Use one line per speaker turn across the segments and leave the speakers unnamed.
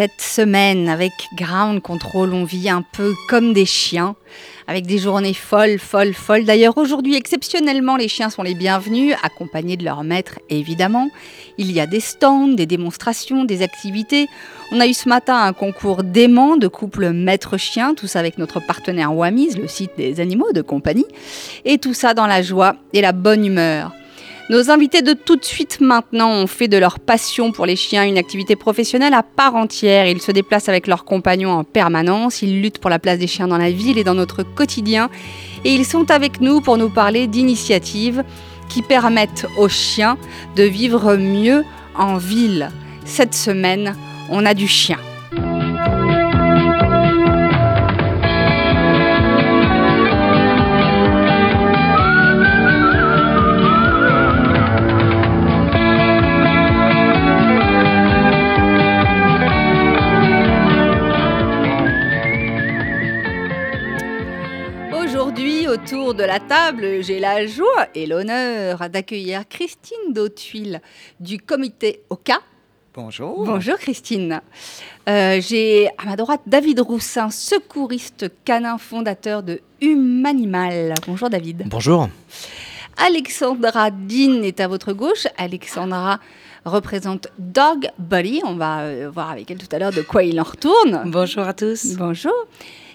Cette semaine, avec Ground Control, on vit un peu comme des chiens, avec des journées folles, folles, folles. D'ailleurs, aujourd'hui, exceptionnellement, les chiens sont les bienvenus, accompagnés de leur maître, évidemment. Il y a des stands, des démonstrations, des activités. On a eu ce matin un concours d'aimants de couple maître-chien, tout ça avec notre partenaire Wamis, le site des animaux de compagnie. Et tout ça dans la joie et la bonne humeur. Nos invités de tout de suite maintenant ont fait de leur passion pour les chiens une activité professionnelle à part entière. Ils se déplacent avec leurs compagnons en permanence, ils luttent pour la place des chiens dans la ville et dans notre quotidien. Et ils sont avec nous pour nous parler d'initiatives qui permettent aux chiens de vivre mieux en ville. Cette semaine, on a du chien. Autour de la table, j'ai la joie et l'honneur d'accueillir Christine Dautuil du comité OCA.
Bonjour.
Bonjour Christine. Euh, j'ai à ma droite David Roussin, secouriste canin fondateur de Humanimal. Bonjour David.
Bonjour.
Alexandra Dean est à votre gauche. Alexandra représente Dog Buddy. On va euh, voir avec elle tout à l'heure de quoi il en retourne.
Bonjour à tous.
Bonjour.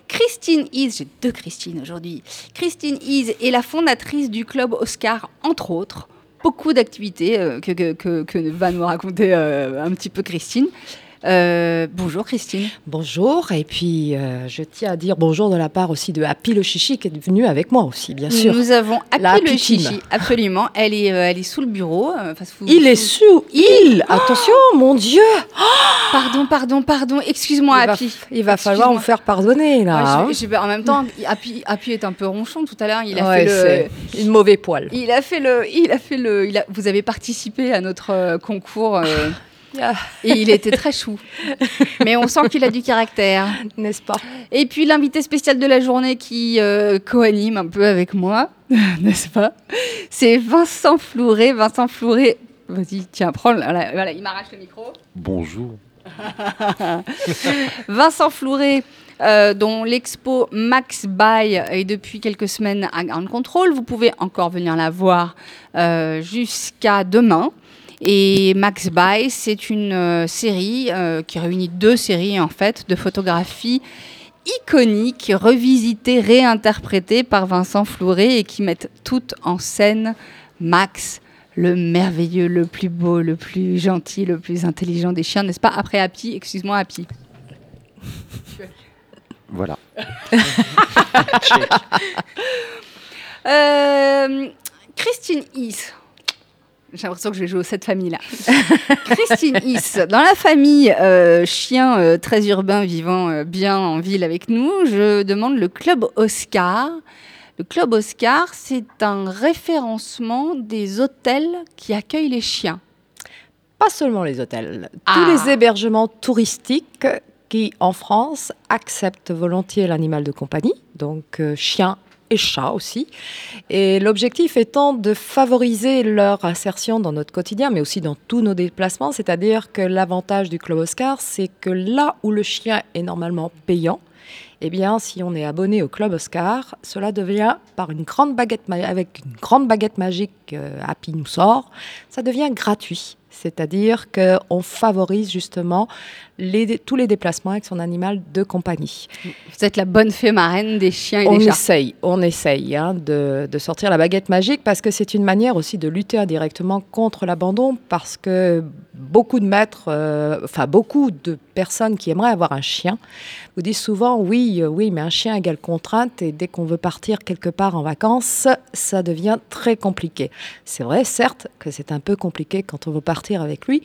Christine Is, j'ai deux Christine aujourd'hui. Christine Is est la fondatrice du club Oscar, entre autres. Beaucoup d'activités euh, que, va nous raconter un petit peu Christine. Euh, bonjour Christine.
Bonjour, et puis euh, je tiens à dire bonjour de la part aussi de Happy le Chichi qui est venu avec moi aussi, bien sûr.
Nous avons le
Happy Team.
chichi, absolument. Elle est, euh, elle est sous le bureau. enfin, sous-
Il est
sous-
il Attention, mon Dieu
Pardon, pardon, pardon. Excuse-moi, Happy.
il va falloir vous faire pardonner, là.
Ouais,
hein.
je- je- en même temps, Happy, Happy est un peu ronchon. Tout à l'heure, il a
Ouais,
fait le.
une mauvais poil.
Il a fait le, il a fait le, il a- vous avez participé à notre concours
Ah,
et il était très chou. Mais on sent qu'il a du caractère.
N'est-ce pas?
Et puis l'invité spécial de la journée qui euh, co-anime un peu avec moi, n'est-ce pas? C'est Vincent Flouret. Vincent Flouret, vas-y, tiens, prends. Voilà, voilà, il m'arrache le micro.
Bonjour.
Vincent Flouret, euh, dont l'expo Max Buy est depuis quelques semaines à Ground Control. Vous pouvez encore venir la voir euh, jusqu'à demain. Et Max Buy, c'est une euh, série euh, qui réunit deux séries en fait de photographies iconiques, revisitées, réinterprétées par Vincent Flouret et qui mettent toutes en scène Max, le merveilleux, le plus beau, le plus gentil, le plus intelligent des chiens, n'est-ce pas? Après Happy, excuse-moi Happy.
Voilà.
Euh, Christine Is. J'ai l'impression que je vais jouer aux sept familles là. Christine Is, dans la famille euh, chien euh, très urbain vivant euh, bien en ville avec nous, je demande le club Oscar. Le club Oscar, c'est un référencement des hôtels qui accueillent les chiens.
Pas seulement les hôtels,
Ah.
tous les hébergements touristiques qui, en France, acceptent volontiers l'animal de compagnie, donc chien et chat aussi. Et l'objectif étant de favoriser leur insertion dans notre quotidien, mais aussi dans tous nos déplacements. C'est-à-dire que l'avantage du Club Oscar, c'est que là où le chien est normalement payant, eh bien, si on est abonné au Club Oscar, cela devient par une grande baguette avec une grande baguette magique euh, Happy nous sort, ça devient gratuit. C'est-à-dire qu'on favorise justement les- tous les déplacements avec son animal de compagnie.
Vous êtes la bonne fée marraine des chiens et
On
des chats.
essaye, on essaye hein, de, de sortir la baguette magique parce que c'est une manière aussi de lutter indirectement contre l'abandon parce que beaucoup de maîtres, euh, enfin beaucoup de personnes qui aimeraient avoir un chien vous disent souvent oui, euh, oui, mais un chien égale contrainte et dès qu'on veut partir quelque part en vacances, ça devient très compliqué. C'est vrai, certes, que c'est un peu compliqué quand on veut partir avec lui,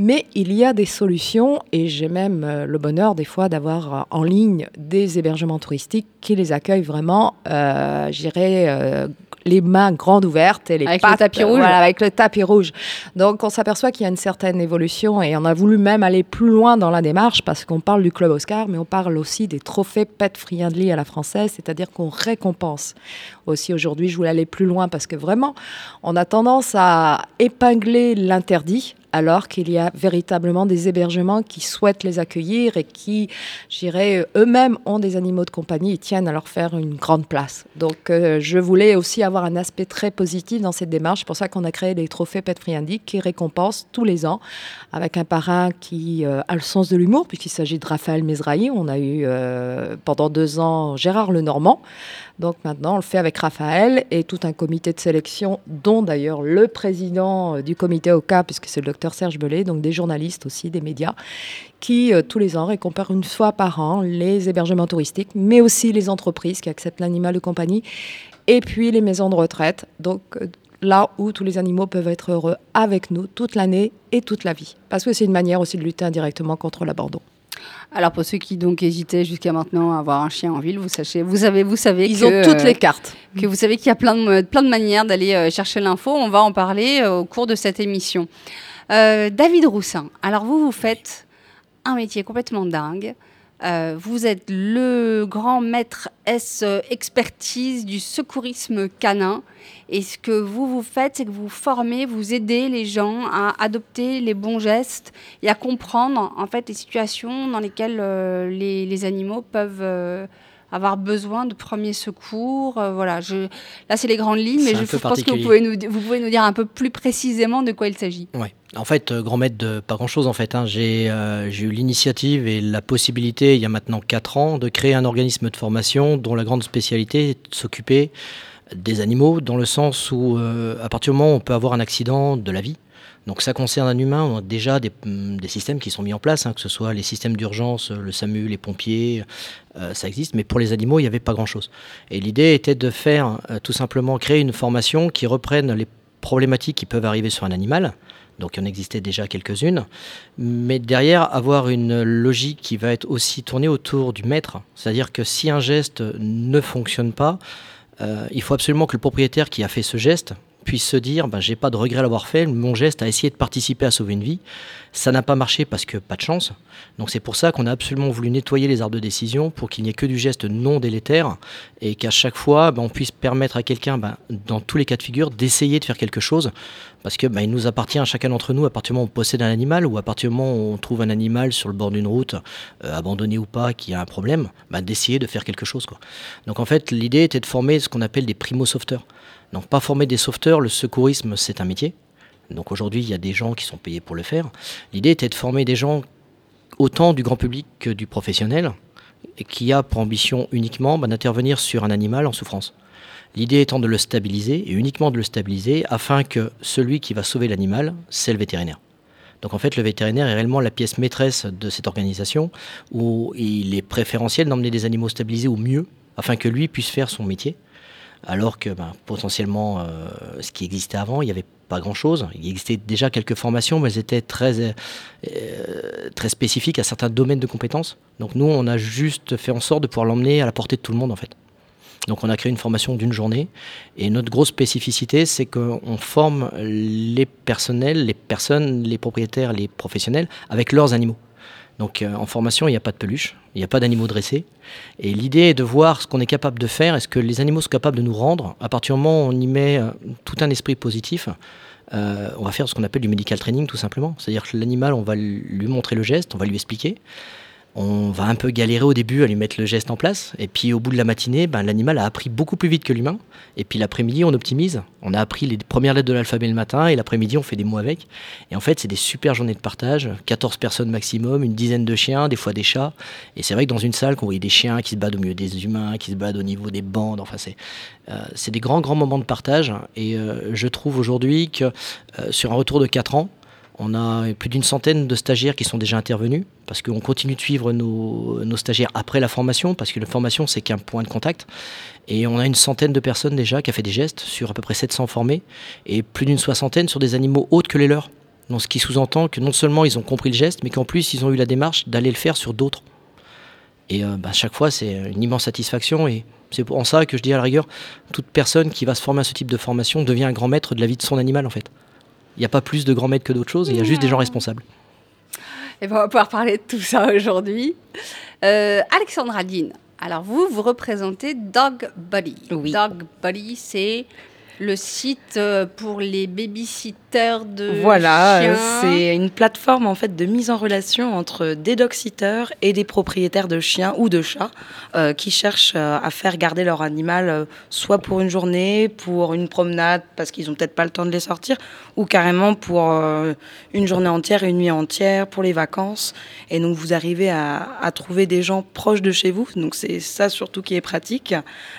Mais il y a des solutions et j'ai même euh, le bonheur des fois d'avoir euh, en ligne des hébergements touristiques qui les accueillent vraiment, euh, j'irais, les mains grandes ouvertes et les
avec
pattes,
le tapis rouge.
Voilà, avec le tapis rouge. Donc on s'aperçoit qu'il y a une certaine évolution et on a voulu même aller plus loin dans la démarche parce qu'on parle du club Oscar, mais on parle aussi des trophées pet friendly à la française, c'est-à-dire qu'on récompense. Aussi aujourd'hui, je voulais aller plus loin parce que vraiment, on a tendance à épingler l'interdit alors qu'il y a véritablement des hébergements qui souhaitent les accueillir et qui, j'irais, eux-mêmes ont des animaux de compagnie et tiennent à leur faire une grande place. Donc, euh, je voulais aussi avoir un aspect très positif dans cette démarche. C'est pour ça qu'on a créé les trophées Pet Friandic qui récompensent tous les ans avec un parrain qui euh, a le sens de l'humour, puisqu'il s'agit de Raphaël Mesrahi. On a eu euh, pendant deux ans Gérard Lenormand. Donc maintenant, on le fait avec Raphaël et tout un comité de sélection, dont d'ailleurs le président euh, du comité OCA, puisque c'est le docteur Serge Bellet, donc des journalistes aussi, des médias, qui euh, tous les ans récompense une fois par an les hébergements touristiques, mais aussi les entreprises qui acceptent l'animal de compagnie, et puis les maisons de retraite. Donc euh, là où tous les animaux peuvent être heureux avec nous toute l'année et toute la vie. Parce que c'est une manière aussi de lutter indirectement contre l'abandon.
Alors pour ceux qui donc hésitaient jusqu'à maintenant à avoir un chien en ville, vous sachez, vous savez, vous savez
Ils
que,
ont toutes
euh,
les cartes.
que vous savez qu'il y a plein de plein de manières d'aller euh, chercher l'info. On va en parler euh, au cours de cette émission. Euh, David Roussin. Alors vous vous faites un métier complètement dingue. Euh, vous êtes le grand maître euh, expertise du secourisme canin. Et ce que vous vous faites, c'est que vous formez, vous aidez les gens à adopter les bons gestes et à comprendre en fait les situations dans lesquelles euh, les, animaux peuvent avoir besoin de premiers secours. Euh, voilà, je... là c'est les grandes lignes, mais je pense que vous pouvez, nous, vous pouvez nous dire un peu plus précisément de quoi il s'agit.
Ouais. En fait, euh, grand maître de pas grand-chose en fait. hein. J'ai euh, eu l'initiative et la possibilité, il y a maintenant 4 ans, de créer un organisme de formation dont la grande spécialité est de s'occuper des animaux, dans le sens où, euh, à partir du moment où on peut avoir un accident de la vie, donc ça concerne un humain, on a déjà des, des systèmes qui sont mis en place, hein, que ce soit les systèmes d'urgence, euh, le SAMU, les pompiers, euh, ça existe, mais pour les animaux, il n'y avait pas grand-chose. Et l'idée était de faire euh, tout simplement créer une formation qui reprenne les problématiques qui peuvent arriver sur un animal. Donc il en existait déjà quelques-unes, mais derrière avoir une logique qui va être aussi tournée autour du maître, c'est-à-dire que si un geste ne fonctionne pas, il faut absolument que le propriétaire qui a fait ce geste puisse se dire ben, j'ai pas de regret à l'avoir fait, mon geste a essayé de participer à sauver une vie. Ça n'a pas marché parce que pas de chance. Donc c'est pour ça qu'on a absolument voulu nettoyer les arbres de décision pour qu'il n'y ait que du geste non délétère et qu'à chaque fois ben, on puisse permettre à quelqu'un, ben, dans tous les cas de figure, d'essayer de faire quelque chose parce que ben, il nous appartient à chacun d'entre nous à partir du moment où on possède un animal ou à partir du moment où on trouve un animal sur le bord d'une route, euh, abandonné ou pas, qui a un problème, ben, d'essayer de faire quelque chose. Quoi. Donc en fait l'idée était de former ce qu'on appelle des primo-sauveteurs. Donc pas former des sauveteurs, le secourisme c'est un métier. Donc aujourd'hui il y a des gens qui sont payés pour le faire. L'idée était de former des gens autant du grand public que du professionnel et qui a pour ambition uniquement ben, d'intervenir sur un animal en souffrance. L'idée étant de le stabiliser et uniquement de le stabiliser afin que celui qui va sauver l'animal, c'est le vétérinaire. Donc en fait, le vétérinaire est réellement la pièce maîtresse de cette organisation où il est préférentiel d'emmener des animaux stabilisés au mieux afin que lui puisse faire son métier. Alors que ben, potentiellement, euh, ce qui existait avant, il n'y avait pas grand-chose. Il existait déjà quelques formations, mais elles étaient très, euh, très spécifiques à certains domaines de compétences. Donc nous, on a juste fait en sorte de pouvoir l'emmener à la portée de tout le monde en fait. Donc on a créé une formation d'une journée et notre grosse spécificité c'est qu'on forme les personnels, les personnes, les propriétaires, les professionnels avec leurs animaux. Donc euh, en formation il n'y a pas de peluche, il n'y a pas d'animaux dressés et l'idée est de voir ce qu'on est capable de faire et ce que les animaux sont capables de nous rendre? À partir du moment où on y met euh, tout un esprit positif, euh, on va faire ce qu'on appelle du medical training tout simplement. C'est-à-dire que l'animal on va lui montrer le geste, on va lui expliquer. On va un peu galérer au début à lui mettre le geste en place. Et puis au bout de la matinée, ben, l'animal a appris beaucoup plus vite que l'humain. Et puis l'après-midi, on optimise. On a appris les premières lettres de l'alphabet le matin et l'après-midi, on fait des mots avec. Et en fait, c'est des super journées de partage. 14 personnes maximum, une dizaine de chiens, des fois des chats. Et c'est vrai que dans une salle, qu'on voyait des chiens qui se battent au milieu des humains, qui se battent au niveau des bandes. Enfin, c'est euh, des grands, grands moments de partage. Et euh, je trouve aujourd'hui que euh, sur un retour de 4 ans, on a plus d'une centaine de stagiaires qui sont déjà intervenus parce qu'on continue de suivre nos, stagiaires après la formation parce que la formation c'est qu'un point de contact et on a une centaine de personnes déjà qui a fait des gestes sur à peu près 700 formés et plus d'une soixantaine sur des animaux autres que les leurs. Donc, ce qui sous-entend que non seulement ils ont compris le geste, mais qu'en plus ils ont eu la démarche d'aller le faire sur d'autres. Et à bah, chaque fois, c'est une immense satisfaction. Et c'est pour ça que je dis à la rigueur, toute personne qui va se former à ce type de formation devient un grand maître de la vie de son animal, en fait. Il n'y a pas plus de grands maîtres que d'autres choses, il y a juste des gens responsables.
Et ben, on va pouvoir parler de tout ça aujourd'hui. Euh, Alexandra Dean, alors vous, vous représentez Dog Buddy.
Oui.
Dog Buddy, c'est le site euh, pour les babysitters de
Voilà,
chiens.
euh, c'est une plateforme en fait de mise en relation entre des dog-sitters et des propriétaires de chiens ou de chats euh, qui cherchent euh, à faire garder leur animal euh, soit pour une journée, pour une promenade parce qu'ils ont peut-être pas le temps de les sortir, ou carrément pour une journée entière, une nuit entière, pour les vacances. Et donc vous arrivez à, à trouver des gens proches de chez vous. Donc c'est ça surtout qui est pratique.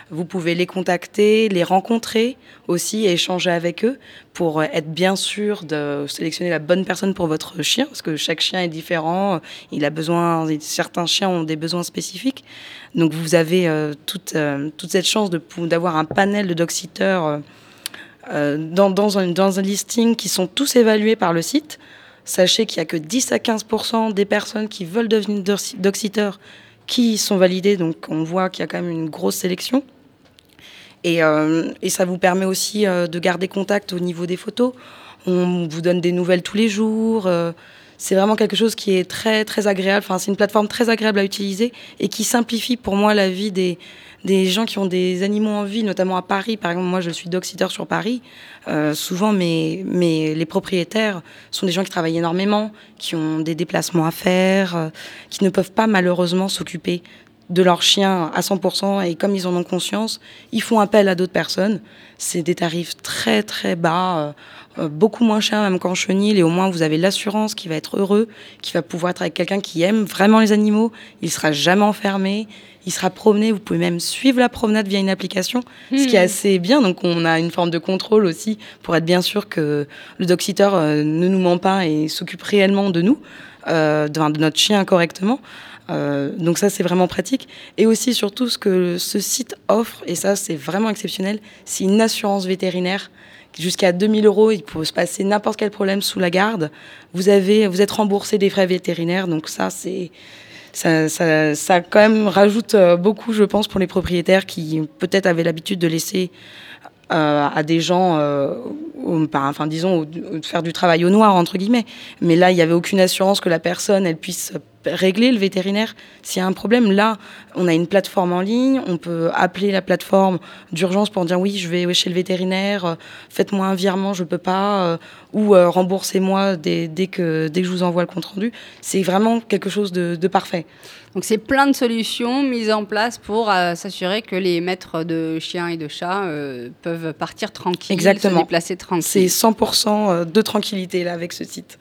Vous pouvez les contacter, les rencontrer aussi échanger avec eux pour euh, être bien sûr de sélectionner la bonne personne pour votre chien, parce que chaque chien est différent, il a besoin, certains chiens ont des besoins spécifiques. Donc vous avez euh, toute, euh, toute cette chance d'avoir un panel de euh, euh, dans, dans, un, listing qui sont tous évalués par le site. Sachez qu'il n'y a que 10 à 15 des personnes qui veulent devenir dog-sitter qui sont validées, donc on voit qu'il y a quand même une grosse sélection. Et, euh, et ça vous permet aussi euh, de garder contact au niveau des photos. On vous donne des nouvelles tous les jours. euh, c'est vraiment quelque chose qui est très très agréable. Enfin, c'est une plateforme très agréable à utiliser et qui simplifie pour moi la vie des, des gens qui ont des animaux en vie, notamment à Paris. Par exemple, moi, je suis dog-sitter sur Paris. Euh, souvent, mes, mes, les propriétaires sont des gens qui travaillent énormément, qui ont des déplacements à faire, euh, qui ne peuvent pas malheureusement s'occuper de leur chien à 100% et comme ils en ont conscience, ils font appel à d'autres personnes. C'est des tarifs très très bas, euh, euh, beaucoup moins chers même qu'en chenil et au moins vous avez l'assurance qui va être heureux, qui va pouvoir être avec quelqu'un qui aime vraiment les animaux, il sera jamais enfermé, il sera promené, vous pouvez même suivre la promenade via une application, ce qui est assez bien. Donc on a une forme de contrôle aussi pour être bien sûr que le dog-sitter euh, ne nous ment pas et s'occupe réellement de nous, euh, de, de notre chien correctement. Euh, donc ça, c'est vraiment pratique. Et aussi, surtout, ce que ce site offre, et ça, c'est vraiment exceptionnel, c'est une assurance vétérinaire jusqu'à 2000 euros. Il peut se passer n'importe quel problème sous la garde. Vous, avez, vous êtes remboursé des frais vétérinaires. Donc ça, c'est... Ça, ça, quand même rajoute euh, beaucoup, je pense, pour les propriétaires qui peut-être avaient l'habitude de laisser euh, à des gens, par- enfin disons, de faire du travail au noir entre guillemets. Mais là, il n'y avait aucune assurance que la personne, elle puisse régler le vétérinaire s'il y a un problème. Là, on a une plateforme en ligne, on peut appeler la plateforme d'urgence pour dire oui, je vais chez le vétérinaire, euh, faites-moi un virement, je peux pas, euh, ou euh, remboursez-moi dès, dès que dès que je vous envoie le compte rendu. C'est vraiment quelque chose de, de parfait.
Donc c'est plein de solutions mises en place pour s'assurer que les maîtres de chiens et de chats peuvent partir tranquilles,
Exactement.
se déplacer
C'est
tranquilles.
100% de tranquillité là avec ce site.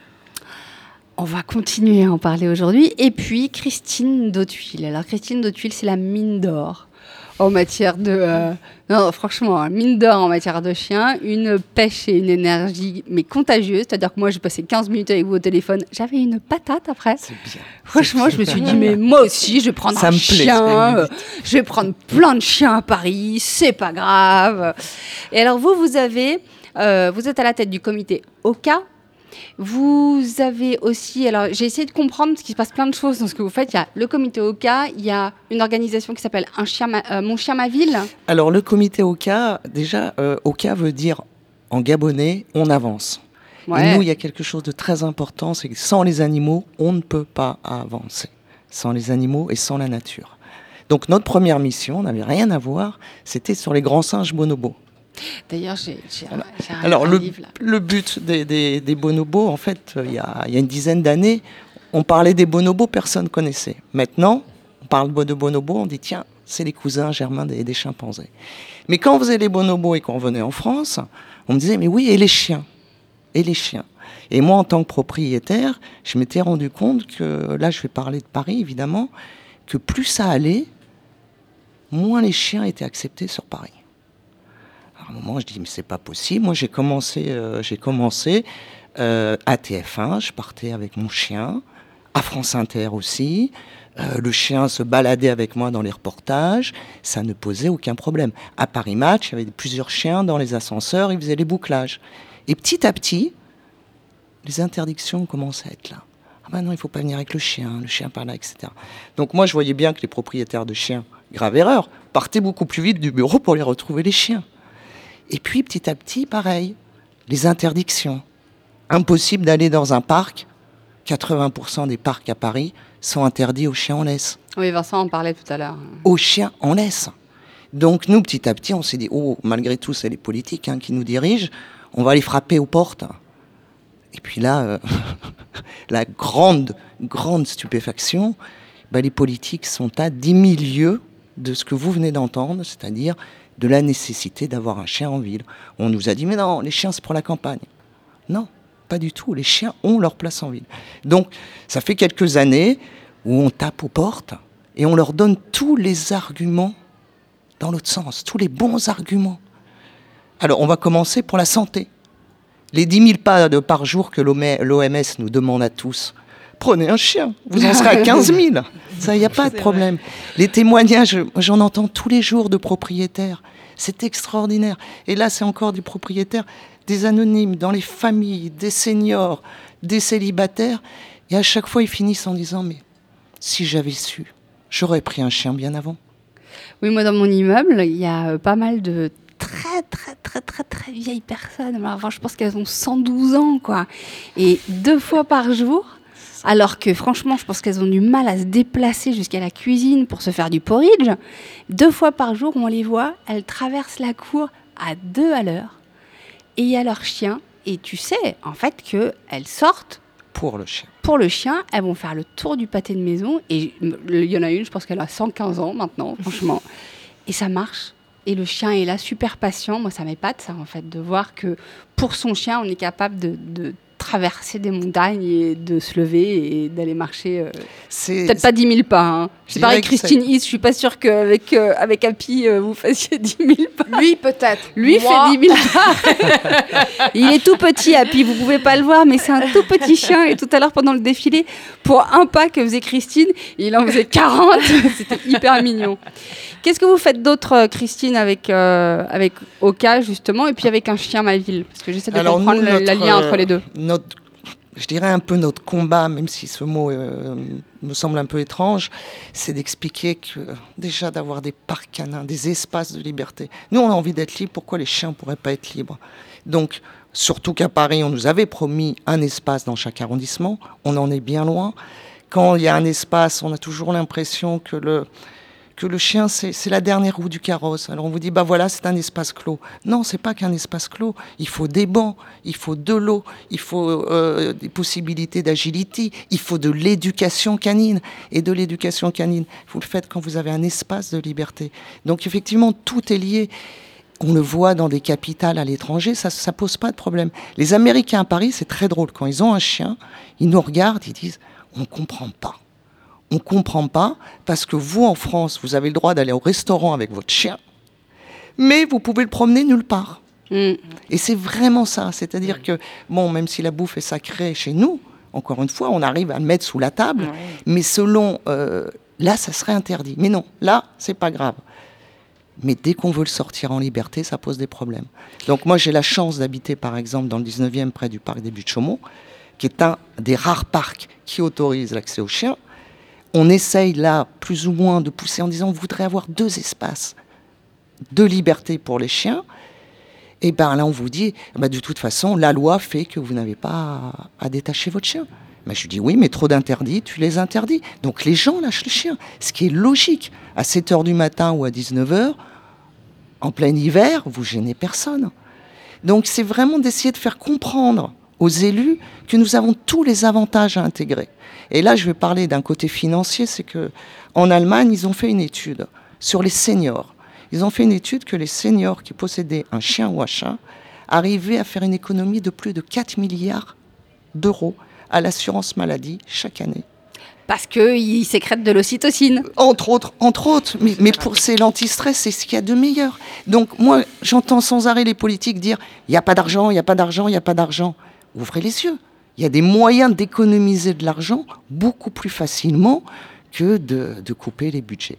On va continuer à en parler aujourd'hui. Et puis Christine Dautuil. Alors Christine Dautuil, c'est la mine d'or en matière de... euh, Non, franchement, hein, mine d'or en matière de chiens, une pêche et une énergie, mais contagieuse. C'est-à-dire que moi, j'ai passé 15 minutes avec vous au téléphone. J'avais une patate après.
C'est bien.
Franchement, je me suis dit, mais moi aussi, je vais prendre
Ça
un
me
chien. euh, je vais prendre plein de chiens à Paris. C'est pas grave. Et alors, vous, vous avez, euh, vous êtes à la tête du comité OCA. Vous avez aussi, alors j'ai essayé de comprendre parce qu'il se passe plein de choses dans ce que vous faites. Il y a le comité OCA, il y a une organisation qui s'appelle un chien, ma- euh, Mon chien, ma ville.
Alors le comité OCA, déjà, euh, OCA veut dire en gabonais, on avance. Et nous, il y a quelque chose de très important, c'est que sans les animaux, on ne peut pas avancer. Sans les animaux et sans la nature. Donc notre première mission n'avait rien à voir, c'était sur les grands singes bonobos.
D'ailleurs, j'ai j'ai un,
Alors
un
le,
livre là.
le but des, des- des bonobos, en fait, euh, il y, a, il y a une dizaine d'années, on parlait des bonobos, personne ne connaissait. Maintenant, on parle de bonobos, on dit tiens, c'est les cousins germains des, des chimpanzés. Mais quand on faisait les bonobos et qu'on venait en France, on me disait mais oui, et les chiens? Et les chiens? Et moi, en tant que propriétaire, je m'étais rendu compte que, là je vais parler de Paris évidemment, que plus ça allait, moins les chiens étaient acceptés sur Paris. À un moment, je dis, mais c'est pas possible. Moi, j'ai commencé, euh, j'ai commencé euh, à TF1, je partais avec mon chien, à France Inter aussi. Euh, le chien se baladait avec moi dans les reportages, ça ne posait aucun problème. À Paris Match, il y avait plusieurs chiens dans les ascenseurs, ils faisaient les bouclages. Et petit à petit, les interdictions commencent à être là. Ah ben non, il faut pas venir avec le chien, le chien par là, etc. Donc moi, je voyais bien que les propriétaires de chiens, grave erreur, partaient beaucoup plus vite du bureau pour les retrouver les chiens. Et puis petit à petit, pareil, les interdictions. Impossible d'aller dans un parc. 80% des parcs à Paris sont interdits aux chiens en laisse.
Oui, Vincent en parlait tout à l'heure.
Aux chiens en laisse. Donc nous, petit à petit, on s'est dit, oh, malgré tout, c'est les politiques hein, qui nous dirigent, on va les frapper aux portes. Et puis là, euh, la grande, grande stupéfaction, bah, les politiques sont à 10 000 lieues de ce que vous venez d'entendre, c'est-à-dire de la nécessité d'avoir un chien en ville. On nous a dit, mais non, les chiens, c'est pour la campagne. Non, pas du tout. Les chiens ont leur place en ville. Donc, ça fait quelques années où on tape aux portes et on leur donne tous les arguments dans l'autre sens, tous les bons arguments. Alors, on va commencer pour la santé. Les 10 000 pas par jour que l'OMS nous demande à tous, prenez un chien, vous en serez à 15 000. Ça, il n'y a pas de problème. Les témoignages, j'en entends tous les jours de propriétaires. C'est extraordinaire. Et là, c'est encore des propriétaires, des anonymes, dans les familles, des seniors, des célibataires. Et à chaque fois, ils finissent en disant, mais si j'avais su, j'aurais pris un chien bien avant.
Oui, moi, dans mon immeuble, il y a euh, pas mal de très très très très très vieilles personnes. Enfin, je pense qu'elles ont 112 ans, quoi. Et deux fois par jour, alors que franchement, je pense qu'elles ont du mal à se déplacer jusqu'à la cuisine pour se faire du porridge. Deux fois par jour, on les voit, elles traversent la cour à deux à l'heure. Et il y a leur chien. Et tu sais, en fait, qu'elles sortent.
Pour le chien.
Pour le chien, elles vont faire le tour du pâté de maison. Et il y en a une, je pense qu'elle a 115 ans maintenant, franchement. Et ça marche. Et le chien est là, super patient. Moi, ça m'épate, ça, en fait, de voir que pour son chien, on est capable de traverser des montagnes et de se lever et d'aller marcher. Euh, peut-être pas 10 000 pas. Hein. C'est pareil, Christine Is, je suis pas sûre qu'avec euh, avec Happy, euh, vous fassiez 10 000 pas.
Lui, peut-être.
Lui fait 10 000 pas. Il est tout petit, Happy, vous pouvez pas le voir, mais c'est un tout petit chien. Et tout à l'heure, pendant le défilé, pour un pas que faisait Christine, il en faisait 40. C'était hyper mignon. Qu'est-ce que vous faites d'autre, Christine, avec, avec Oka, justement, et puis avec un chien ma ville? Parce que j'essaie de comprendre le, lien entre les deux
je dirais un peu notre combat, même si ce mot euh, me semble un peu étrange, c'est d'expliquer que déjà d'avoir des parcs canins, des espaces de liberté. Nous, on a envie d'être libres, pourquoi les chiens ne pourraient pas être libres? Donc, surtout qu'à Paris, on nous avait promis un espace dans chaque arrondissement, on en est bien loin. Quand il y a un espace, on a toujours l'impression que le, que le chien, c'est la dernière roue du carrosse. Alors on vous dit, bah voilà, c'est un espace clos. Non, c'est pas qu'un espace clos. Il faut des bancs, il faut de l'eau, il faut euh, des possibilités d'agilité, il faut de l'éducation canine. Et de l'éducation canine, vous le faites quand vous avez un espace de liberté. Donc effectivement, tout est lié. On le voit dans des capitales à l'étranger, ça ne pose pas de problème. Les Américains à Paris, c'est très drôle. Quand ils ont un chien, ils nous regardent, ils disent, on ne comprend pas on ne comprend pas parce que vous, en France, vous avez le droit d'aller au restaurant avec votre chien, mais vous pouvez le promener nulle part. Mm. Et c'est vraiment ça. C'est-à-dire que, bon, même si la bouffe est sacrée chez nous, encore une fois, on arrive à le mettre sous la table, mais selon. Euh, là, ça serait interdit. Mais non, là, c'est pas grave. Mais dès qu'on veut le sortir en liberté, ça pose des problèmes. Donc, moi, j'ai la chance d'habiter, par exemple, dans le 19e, près du parc des Buttes Chaumont, qui est un des rares parcs qui autorise l'accès aux chiens on essaye là plus ou moins de pousser en disant on voudrait avoir deux espaces de liberté pour les chiens. Et bien là, on vous dit, bah, de toute façon, la loi fait que vous n'avez pas à, détacher votre chien. Mais je dis oui, mais trop d'interdits, tu les interdis. Donc les gens lâchent le chien. Ce qui est logique. À 7 h du matin ou à 19 h, en plein hiver, vous gênez personne. Donc c'est vraiment d'essayer de faire comprendre aux élus que nous avons tous les avantages à intégrer. Et là, je vais parler d'un côté financier, c'est que en Allemagne, ils ont fait une étude sur les seniors. Ils ont fait une étude que les seniors qui possédaient un chien ou un chat arrivaient à faire une économie de plus de 4 milliards d'euros à l'assurance maladie chaque année.
Parce qu'ils sécrètent de l'ocytocine.
Entre autres, entre autres. Mais, mais pour c'est l'antistress, c'est ce qu'il y a de meilleur. Donc moi, j'entends sans arrêt les politiques dire il n'y a pas d'argent, il n'y a pas d'argent, il n'y a pas d'argent. Ouvrez les yeux il y a des moyens d'économiser de l'argent beaucoup plus facilement que de, couper les budgets.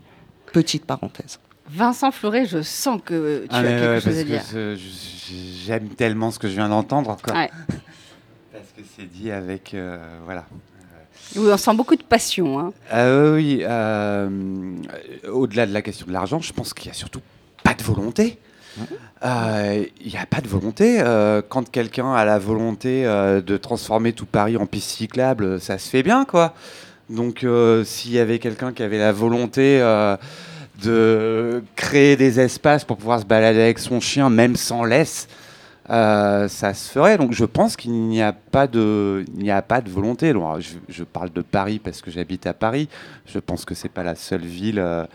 Petite parenthèse.
Vincent Fleuret, je sens que tu ah, as quelque chose à dire.
J'aime tellement ce que je viens d'entendre. parce que C'est dit avec. euh, voilà.
Oui, on sent beaucoup de passion. hein.
Euh, oui, euh, au-delà de la question de l'argent, je pense qu'il n'y a surtout pas de volonté. Euh, Il n'y a pas de volonté. Euh, quand quelqu'un a la volonté euh, de transformer tout Paris en piste cyclable, ça se fait bien, quoi. Donc, euh, s'il y avait quelqu'un qui avait la volonté euh, de créer des espaces pour pouvoir se balader avec son chien, même sans laisse, euh, ça se ferait. Donc, je pense qu'il n'y a pas de, volonté. Je, parle de Paris parce que j'habite à Paris. Je pense que c'est pas la seule ville. euh,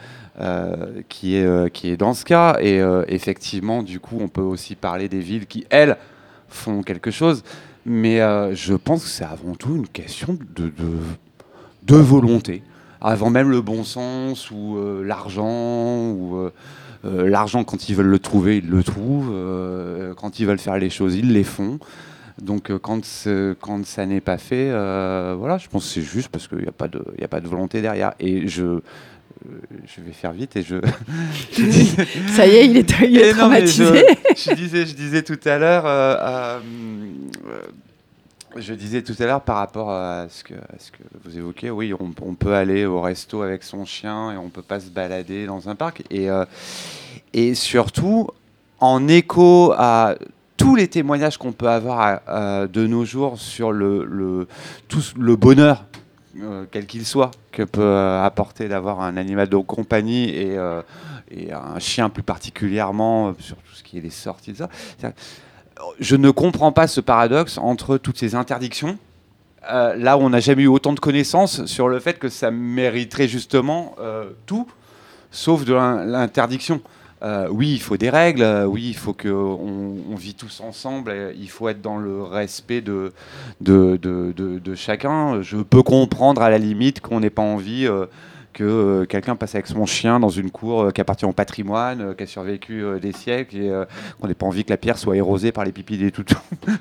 euh, qui, est, dans ce cas. Et effectivement, du coup, on peut aussi parler des villes qui, elles, font quelque chose. Mais je pense que c'est avant tout une question de, de, volonté. Avant même le bon sens ou l'argent. ou euh, L'argent, quand ils veulent le trouver, ils le trouvent. Euh, quand ils veulent faire les choses, ils les font. Donc euh, quand, ça n'est pas fait, voilà, je pense que c'est juste parce qu'il n'y a, pas de- il y a pas de volonté derrière. Et je, je vais faire vite et je... je dis-
Ça y est, il est, il
je-
traumatisé.
je, disais, je disais tout à l'heure, euh, euh, euh, je disais tout à l'heure par rapport à ce que, vous évoquez, oui, on, peut aller au resto avec son chien et on peut pas se balader dans un parc. Et, euh, et surtout, en écho à tous les témoignages qu'on peut avoir à- de nos jours sur le, tout le bonheur, euh, quel qu'il soit, que peut euh, apporter d'avoir un animal de compagnie et, euh, et un chien plus particulièrement, euh, sur tout ce qui est les sorties, de ça. Je ne comprends pas ce paradoxe entre toutes ces interdictions. euh, là où on n'a jamais eu autant de connaissances sur le fait que ça mériterait justement euh, tout, sauf de l'in- l'interdiction. Euh, oui, il faut des règles, euh, oui, il faut qu'on on vit tous ensemble, il faut être dans le respect de, de, de, de- chacun. Je peux comprendre à la limite qu'on n'ait pas envie que euh, quelqu'un passe avec son chien dans une cour euh, qui appartient au patrimoine, euh, qui a survécu euh, des siècles, et euh, qu'on n'ait pas envie que la pierre soit érosée par les pipis des toutous.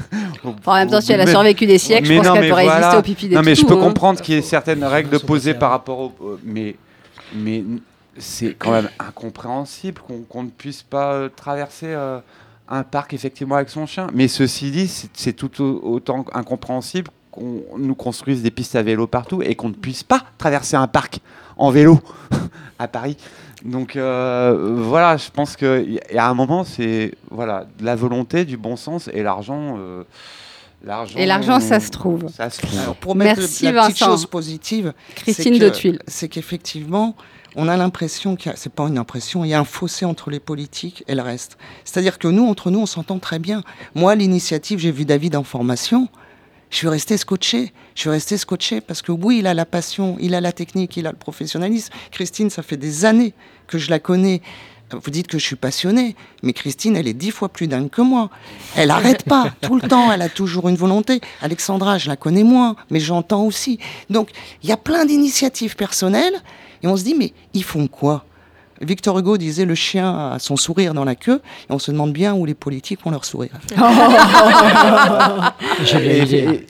En même temps, si elle a survécu des siècles,
mais
je pense qu'elle peut résister
voilà.
au pipi des
Non, mais je
toutous,
peux
hein.
comprendre qu'il y ait certaines règles de
social.
par rapport au. Mais, mais c'est quand même incompréhensible qu'on ne puisse pas euh, traverser euh, un parc effectivement avec son chien. Mais ceci dit, c'est tout au- autant incompréhensible qu'on nous construise des pistes à vélo partout et qu'on ne puisse pas traverser un parc en vélo à Paris. Donc euh, voilà, je pense qu'il y a un moment, c'est voilà, de la volonté, du bon sens et l'argent. euh, l'argent,
Et l'argent, ça se trouve.
Ça se trouve.
Alors, pour mettre
Merci,
la petite
Vincent.
chose positive,
Christine de Tuile.
c'est qu'effectivement, on a l'impression qu'il y a, c'est pas une impression, il y a un fossé entre les politiques et le reste. C'est-à-dire que nous, entre nous, on s'entend très bien. Moi, l'initiative, j'ai vu David en formation. Je suis resté scotché. Je suis resté scotché parce que oui, il a la passion, il a la technique, il a le professionnalisme. Christine, ça fait des années que je la connais. Vous dites que je suis passionné, mais Christine, elle est dix fois plus dingue que moi. Elle arrête pas, tout le temps, elle a toujours une volonté. Alexandra, je la connais moins, mais j'entends aussi. Donc, il y a plein d'initiatives personnelles, et on se dit, mais ils font quoi? Victor Hugo disait le chien a son sourire dans la queue, et on se demande bien où les politiques ont leur sourire.
Et- et- et-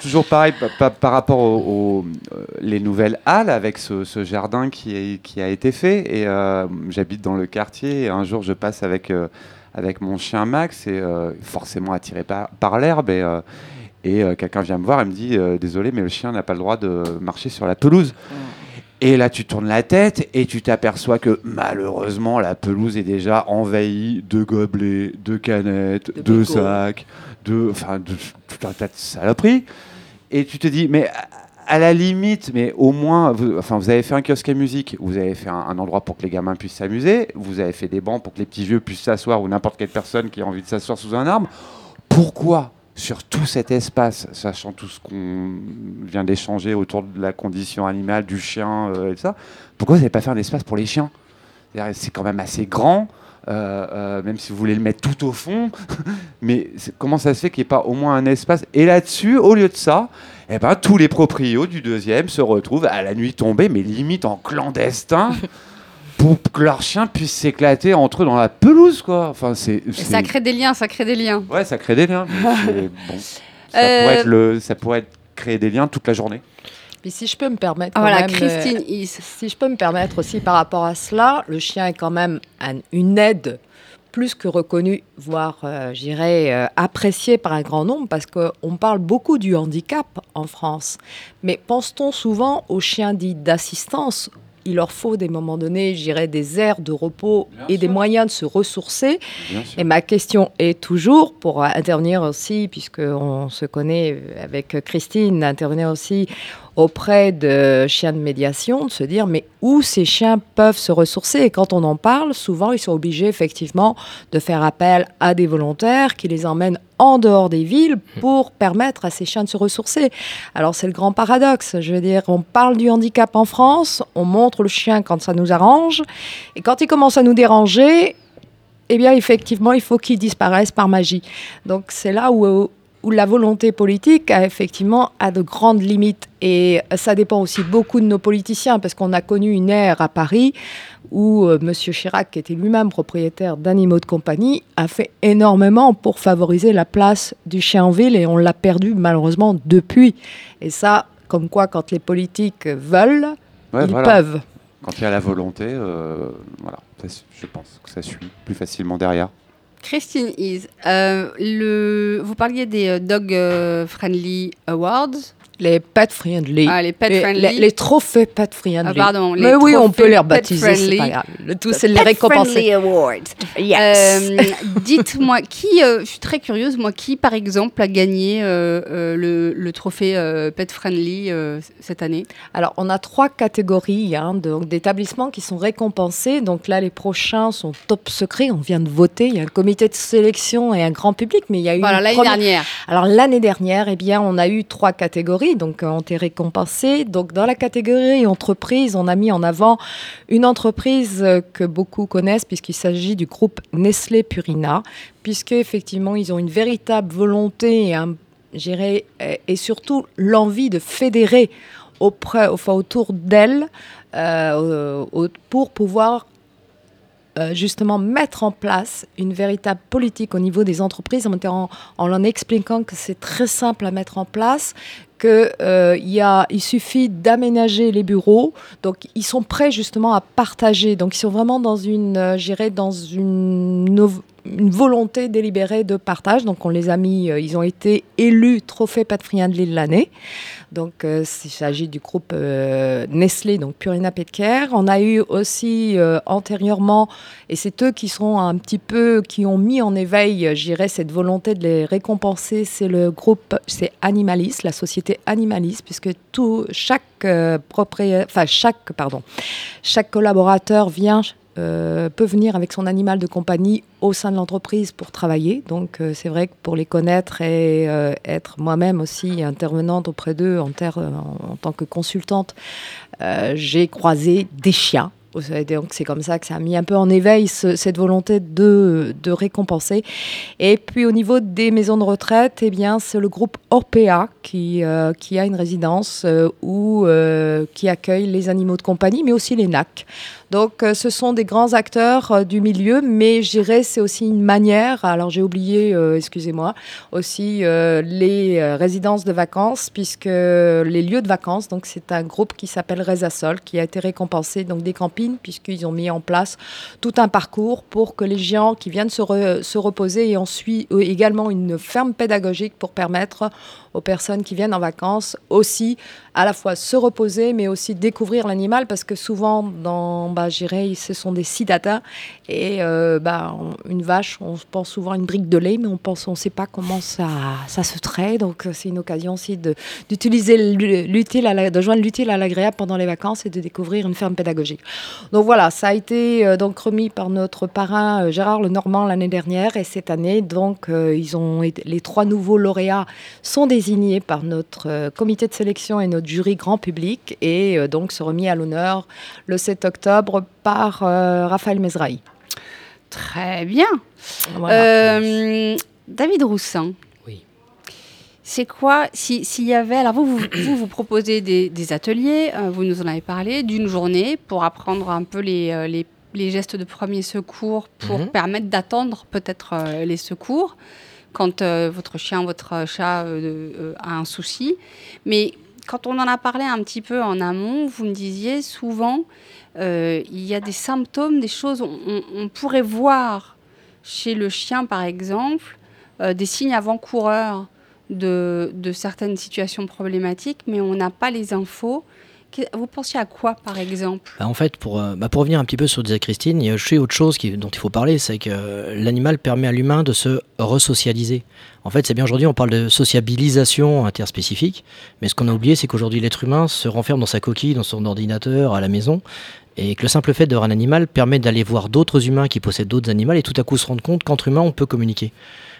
toujours pareil pa- pa- par rapport aux aux, euh, les nouvelles halles avec ce, ce jardin qui, est- qui a été fait. Et euh, j'habite dans le quartier et un jour je passe avec, euh, avec mon chien Max et euh, forcément attiré par, par l'herbe. Et, euh, et euh, quelqu'un vient me voir et me dit euh, Désolé, mais le chien n'a pas le droit de marcher sur la pelouse. Et là, tu tournes la tête et tu t'aperçois que malheureusement, la pelouse est déjà envahie de gobelets, de canettes,
De
sacs, de, enfin, de tout un tas de saloperies. Et tu te dis, mais à- à la limite, mais au moins, vous, enfin, vous avez fait un kiosque à musique, vous avez fait un, un endroit pour que les gamins puissent s'amuser, vous avez fait des bancs pour que les petits vieux puissent s'asseoir ou n'importe quelle personne qui a envie de s'asseoir sous un arbre. Pourquoi? Sur tout cet espace, sachant tout ce qu'on vient d'échanger autour de la condition animale, du chien euh, et ça, pourquoi vous n'avez pas fait un espace pour les chiens? C'est quand même assez grand, euh, euh, même si vous voulez le mettre tout au fond, mais comment ça se fait qu'il n'y ait pas au moins un espace? Et là-dessus, au lieu de ça, eh ben, tous les proprios du deuxième se retrouvent à la nuit tombée, mais limite en clandestin, pour que leurs chiens puissent s'éclater entre eux dans la pelouse, quoi. Enfin, c'est,
ça crée des liens, ça crée des liens.
Ouais, ça crée des liens. bon, ça,
Euh,
pourrait être le, ça pourrait être créer des liens toute la journée.
Puis si je peux me permettre,
Ah,
quand
voilà,
même,
Christine
euh, si je peux me permettre aussi par rapport à cela, le chien est quand même un- une aide plus que reconnu, voire, euh, je dirais, euh, apprécié par un grand nombre, parce qu'on parle beaucoup du handicap en France. Mais pense-t-on souvent aux chiens dits d'assistance il leur faut des moments donnés, je dirais, des aires de repos
Bien
et des moyens de se ressourcer. Et ma question est toujours, pour intervenir aussi, puisqu'on se connaît avec Christine, intervenir aussi auprès de chiens de médiation, de se dire, mais où ces chiens peuvent se ressourcer? Et quand on en parle, souvent, ils sont obligés effectivement de faire appel à des volontaires qui les emmènent en dehors des villes pour permettre à ces chiens de se ressourcer. Alors c'est le grand paradoxe, je veux dire, on parle du handicap en France, on montre le chien quand ça nous arrange, et quand il commence à nous déranger, eh bien, effectivement, il faut qu'ils disparaissent par magie. Donc, c'est là où, où la volonté politique a effectivement a de grandes limites. Et ça dépend aussi beaucoup de nos politiciens, parce qu'on a connu une ère à Paris où euh, M. Chirac, qui était lui-même propriétaire d'animaux de compagnie, a fait énormément pour favoriser la place du chien en ville, et on l'a perdu malheureusement depuis. Et ça, comme quoi, quand les politiques veulent,
Ouais,
ils
voilà.
peuvent.
Quand il y a la volonté, euh, voilà, je pense que ça suit plus facilement derrière.
Christine Is, euh, le... vous parliez des euh, Dog euh, Friendly Awards.
Les pet friendly.
Ah, les Pet
les,
Friendly.
les- les trophées pet friendly.
Ah, pardon, les
Mais oui, on peut les
pet
rebaptiser, c'est
friendly.
pas grave. Le tout, c'est les
Pet
récompenser.
Friendly Awards.
Yes.
Euh, Dites-moi, qui, euh, je suis très curieuse, moi, qui par exemple a gagné euh, le, le trophée Pet Friendly cette année?
Alors, on a trois catégories hein, d'établissements qui sont récompensés. Donc là, les prochains sont top secrets. On vient de voter. Il y a un comité de sélection et un grand public, mais il y a eu
Voilà, l'année
première-
dernière.
Alors l'année dernière, eh bien, on a eu trois catégories, donc euh, ont été récompensées. Donc dans la catégorie entreprise, on a mis en avant une entreprise euh, que beaucoup connaissent puisqu'il s'agit du groupe Nestlé Purina, puisque effectivement ils ont une véritable volonté et, et surtout l'envie de fédérer autour euh, au- pour pouvoir euh, justement mettre en place une véritable politique au niveau des entreprises en, en, expliquant que c'est très simple à mettre en place, a, il suffit d'aménager les bureaux. Donc, ils sont prêts justement à partager. Donc, ils sont vraiment dans une, euh, dans une, volonté délibérée de partage. Donc, on les a mis, euh, ils ont été élus Trophée Friendly de l'année. Donc, euh, il s'agit du groupe euh, Nestlé, donc Purina Pet Care. On a eu aussi euh, antérieurement, et c'est eux qui sont un petit peu, qui ont mis en éveil, je dirais, cette volonté de les récompenser. C'est le groupe, c'est Animalis, la société Animalis, puisque tout, chaque enfin chaque, pardon, chaque collaborateur vient euh, peut venir avec son animal de compagnie au sein de l'entreprise pour travailler. Donc euh, c'est vrai que pour les connaître et euh, être moi-même aussi intervenante auprès d'eux en, en, tant que consultante, j'ai croisé des chiens. Donc c'est comme ça que ça a mis un peu en éveil ce- cette volonté de, récompenser. Et puis au niveau des maisons de retraite, eh bien c'est le groupe Orpea qui, a une résidence où, qui accueille les animaux de compagnie, mais aussi les NAC. Donc, euh, ce sont des grands acteurs euh, du milieu, mais je dirais c'est aussi une manière. Alors, j'ai oublié, euh, excusez-moi, aussi les résidences de vacances, puisque les lieux de vacances. Donc, c'est un groupe qui s'appelle Resasol, qui a été récompensé donc des campines, puisqu'ils ont mis en place tout un parcours pour que les gens qui viennent se, re- se reposer et ensuite euh, également une ferme pédagogique pour permettre aux personnes qui viennent en vacances aussi à la fois se reposer, mais aussi découvrir l'animal, parce que souvent, dans, bah, je dirais, ce sont des sidatas, et euh, bah, une vache, on pense souvent à une brique de lait, mais on pense, on sait pas comment ça, ça se traite, donc euh, c'est une occasion aussi de- d'utiliser l'u- l'utile, à la- de joindre l'utile à l'agréable pendant les vacances et de découvrir une ferme pédagogique. Donc voilà, ça a été euh, donc remis par notre parrain euh, Gérard Lenormand l'année dernière, et cette année, donc, ils ont les trois nouveaux lauréats sont désignés par notre euh, comité de sélection et notre jury grand public et euh, donc sont remis à l'honneur le 7 octobre par euh, Raphaël Mezrahi.
Très bien.
Voilà.
Euh, David Roussin.
Oui.
C'est quoi, si- s'il y avait, alors vous, vous, vous, vous proposez des, des ateliers, euh, vous nous en avez parlé, d'une journée pour apprendre un peu les, euh, les, les gestes de premier secours pour
Mhm.
permettre d'attendre peut-être euh, les secours quand euh, votre chien, votre chat euh, euh, a un souci. Mais quand on en a parlé un petit peu en amont, vous me disiez souvent, il y a des symptômes, des choses, on, pourrait voir chez le chien, par exemple, des signes avant-coureurs de certaines situations problématiques, mais on n'a pas les infos. Vous pensiez à quoi, par exemple?
Bah, en fait, pour, euh, bah, pour revenir un petit peu sur disait Christine, a aussi autre chose dont il faut parler, c'est que euh, l'animal permet à l'humain de se resocialiser. En fait, c'est bien aujourd'hui, on parle de sociabilisation interspécifique, mais ce qu'on a oublié, c'est qu'aujourd'hui, l'être humain se renferme dans sa coquille, dans son ordinateur, à la maison, et que le simple fait d'avoir un animal permet d'aller voir d'autres humains qui possèdent d'autres animaux et tout à coup se rendre compte qu'entre humains, on peut communiquer.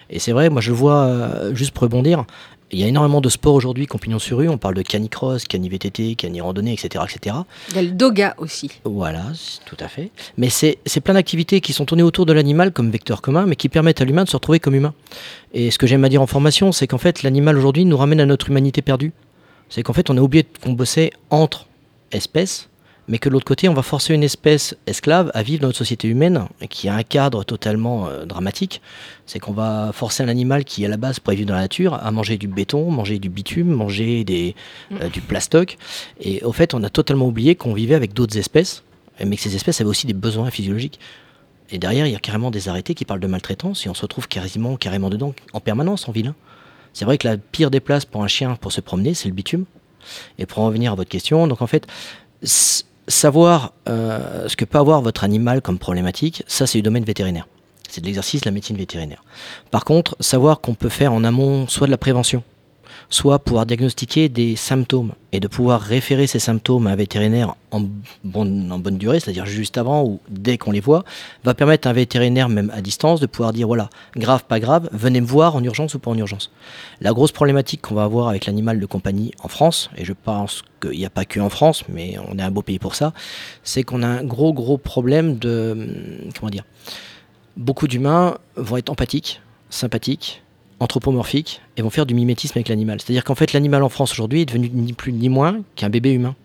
Et c'est vrai, moi je vois, euh, juste pour rebondir, il y a énormément de sports aujourd'hui pignon sur rue. On parle de canicross, cani-VTT, cani-randonnée, etc., etc.
Il y a le doga aussi.
Voilà, tout à fait. Mais c'est c'est plein d'activités qui sont tournées autour de l'animal comme vecteur commun, mais qui permettent à l'humain de se retrouver comme humain. Et ce que j'aime à dire en formation, c'est qu'en fait, l'animal aujourd'hui nous ramène à notre humanité perdue. C'est qu'en fait, on a oublié qu'on bossait entre espèces, mais que de l'autre côté, on va forcer une espèce esclave à vivre dans notre société humaine, qui a un cadre totalement euh, dramatique. C'est qu'on va forcer un animal qui, à la base, pourrait vivre dans la nature, à manger du béton, manger du bitume, manger des, euh, du plastoc. Et au fait, on a totalement oublié qu'on vivait avec d'autres espèces, mais que ces espèces avaient aussi des besoins physiologiques. Et derrière, il y a carrément des arrêtés qui parlent de maltraitance, et on se retrouve quasiment, carrément dedans, en permanence, en ville. C'est vrai que la pire des places pour un chien pour se promener, c'est le bitume. Et pour en revenir à votre question, donc en fait, savoir euh, ce que peut avoir votre animal comme problématique, ça c'est du domaine vétérinaire. C'est de l'exercice de la médecine vétérinaire. Par contre, savoir qu'on peut faire en amont soit de la prévention, soit pouvoir diagnostiquer des symptômes et de pouvoir référer ces symptômes à un vétérinaire en, bonne- durée, c'est-à-dire juste avant ou dès qu'on les voit, va permettre à un vétérinaire, même à distance, de pouvoir dire voilà, grave, pas grave, venez me voir en urgence ou pas en urgence. La grosse problématique qu'on va avoir avec l'animal de compagnie en France, et je pense qu'il n'y a pas que en France, mais on est un beau pays pour ça, c'est qu'on a un gros, gros problème de. Comment dire Beaucoup d'humains vont être empathiques, sympathiques, anthropomorphiques et vont faire du mimétisme avec l'animal. C'est-à-dire qu'en fait, l'animal en France aujourd'hui est devenu ni plus ni moins qu'un bébé humain.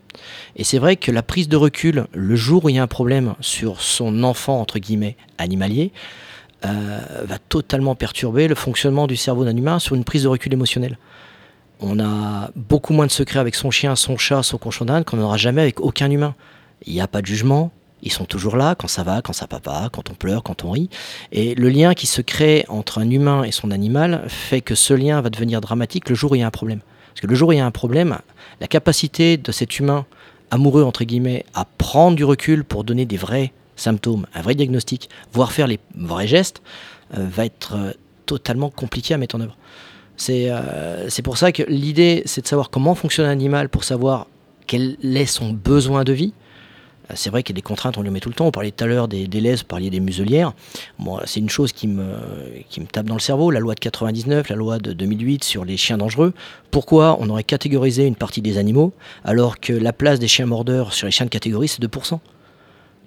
Et c'est vrai que la prise de recul, le jour où il y a un problème sur son enfant, entre guillemets, animalier, euh, va totalement perturber le fonctionnement du cerveau d'un humain sur une prise de recul émotionnelle. On a beaucoup moins de secrets avec son chien, son chat, son cochon d'Inde qu'on n'aura jamais avec aucun humain. Il n'y a pas de jugement, ils sont toujours là quand ça va, quand ça va pas, quand on pleure, quand on rit. Et le lien qui se crée entre un humain et son animal fait que ce lien va devenir dramatique le jour où il y a un problème. Parce que le jour où il y a un problème, la capacité de cet humain amoureux, entre guillemets, à prendre du recul pour donner des vrais symptômes, un vrai diagnostic, voire faire les vrais gestes, euh, va être euh, totalement compliqué à mettre en œuvre. C'est euh, c'est pour ça que l'idée, c'est de savoir comment fonctionne un animal pour savoir quel est son besoin de vie. Euh, C'est vrai qu'il y a des contraintes, on le met tout le temps. On parlait tout à l'heure des, laises, vous parliez des muselières. Bon, c'est une chose qui me, qui me tape dans le cerveau. La loi de 99, la loi de 2008 sur les chiens dangereux. Pourquoi on aurait catégorisé une partie des animaux alors que la place des chiens mordeurs sur les chiens de catégorie, c'est 2%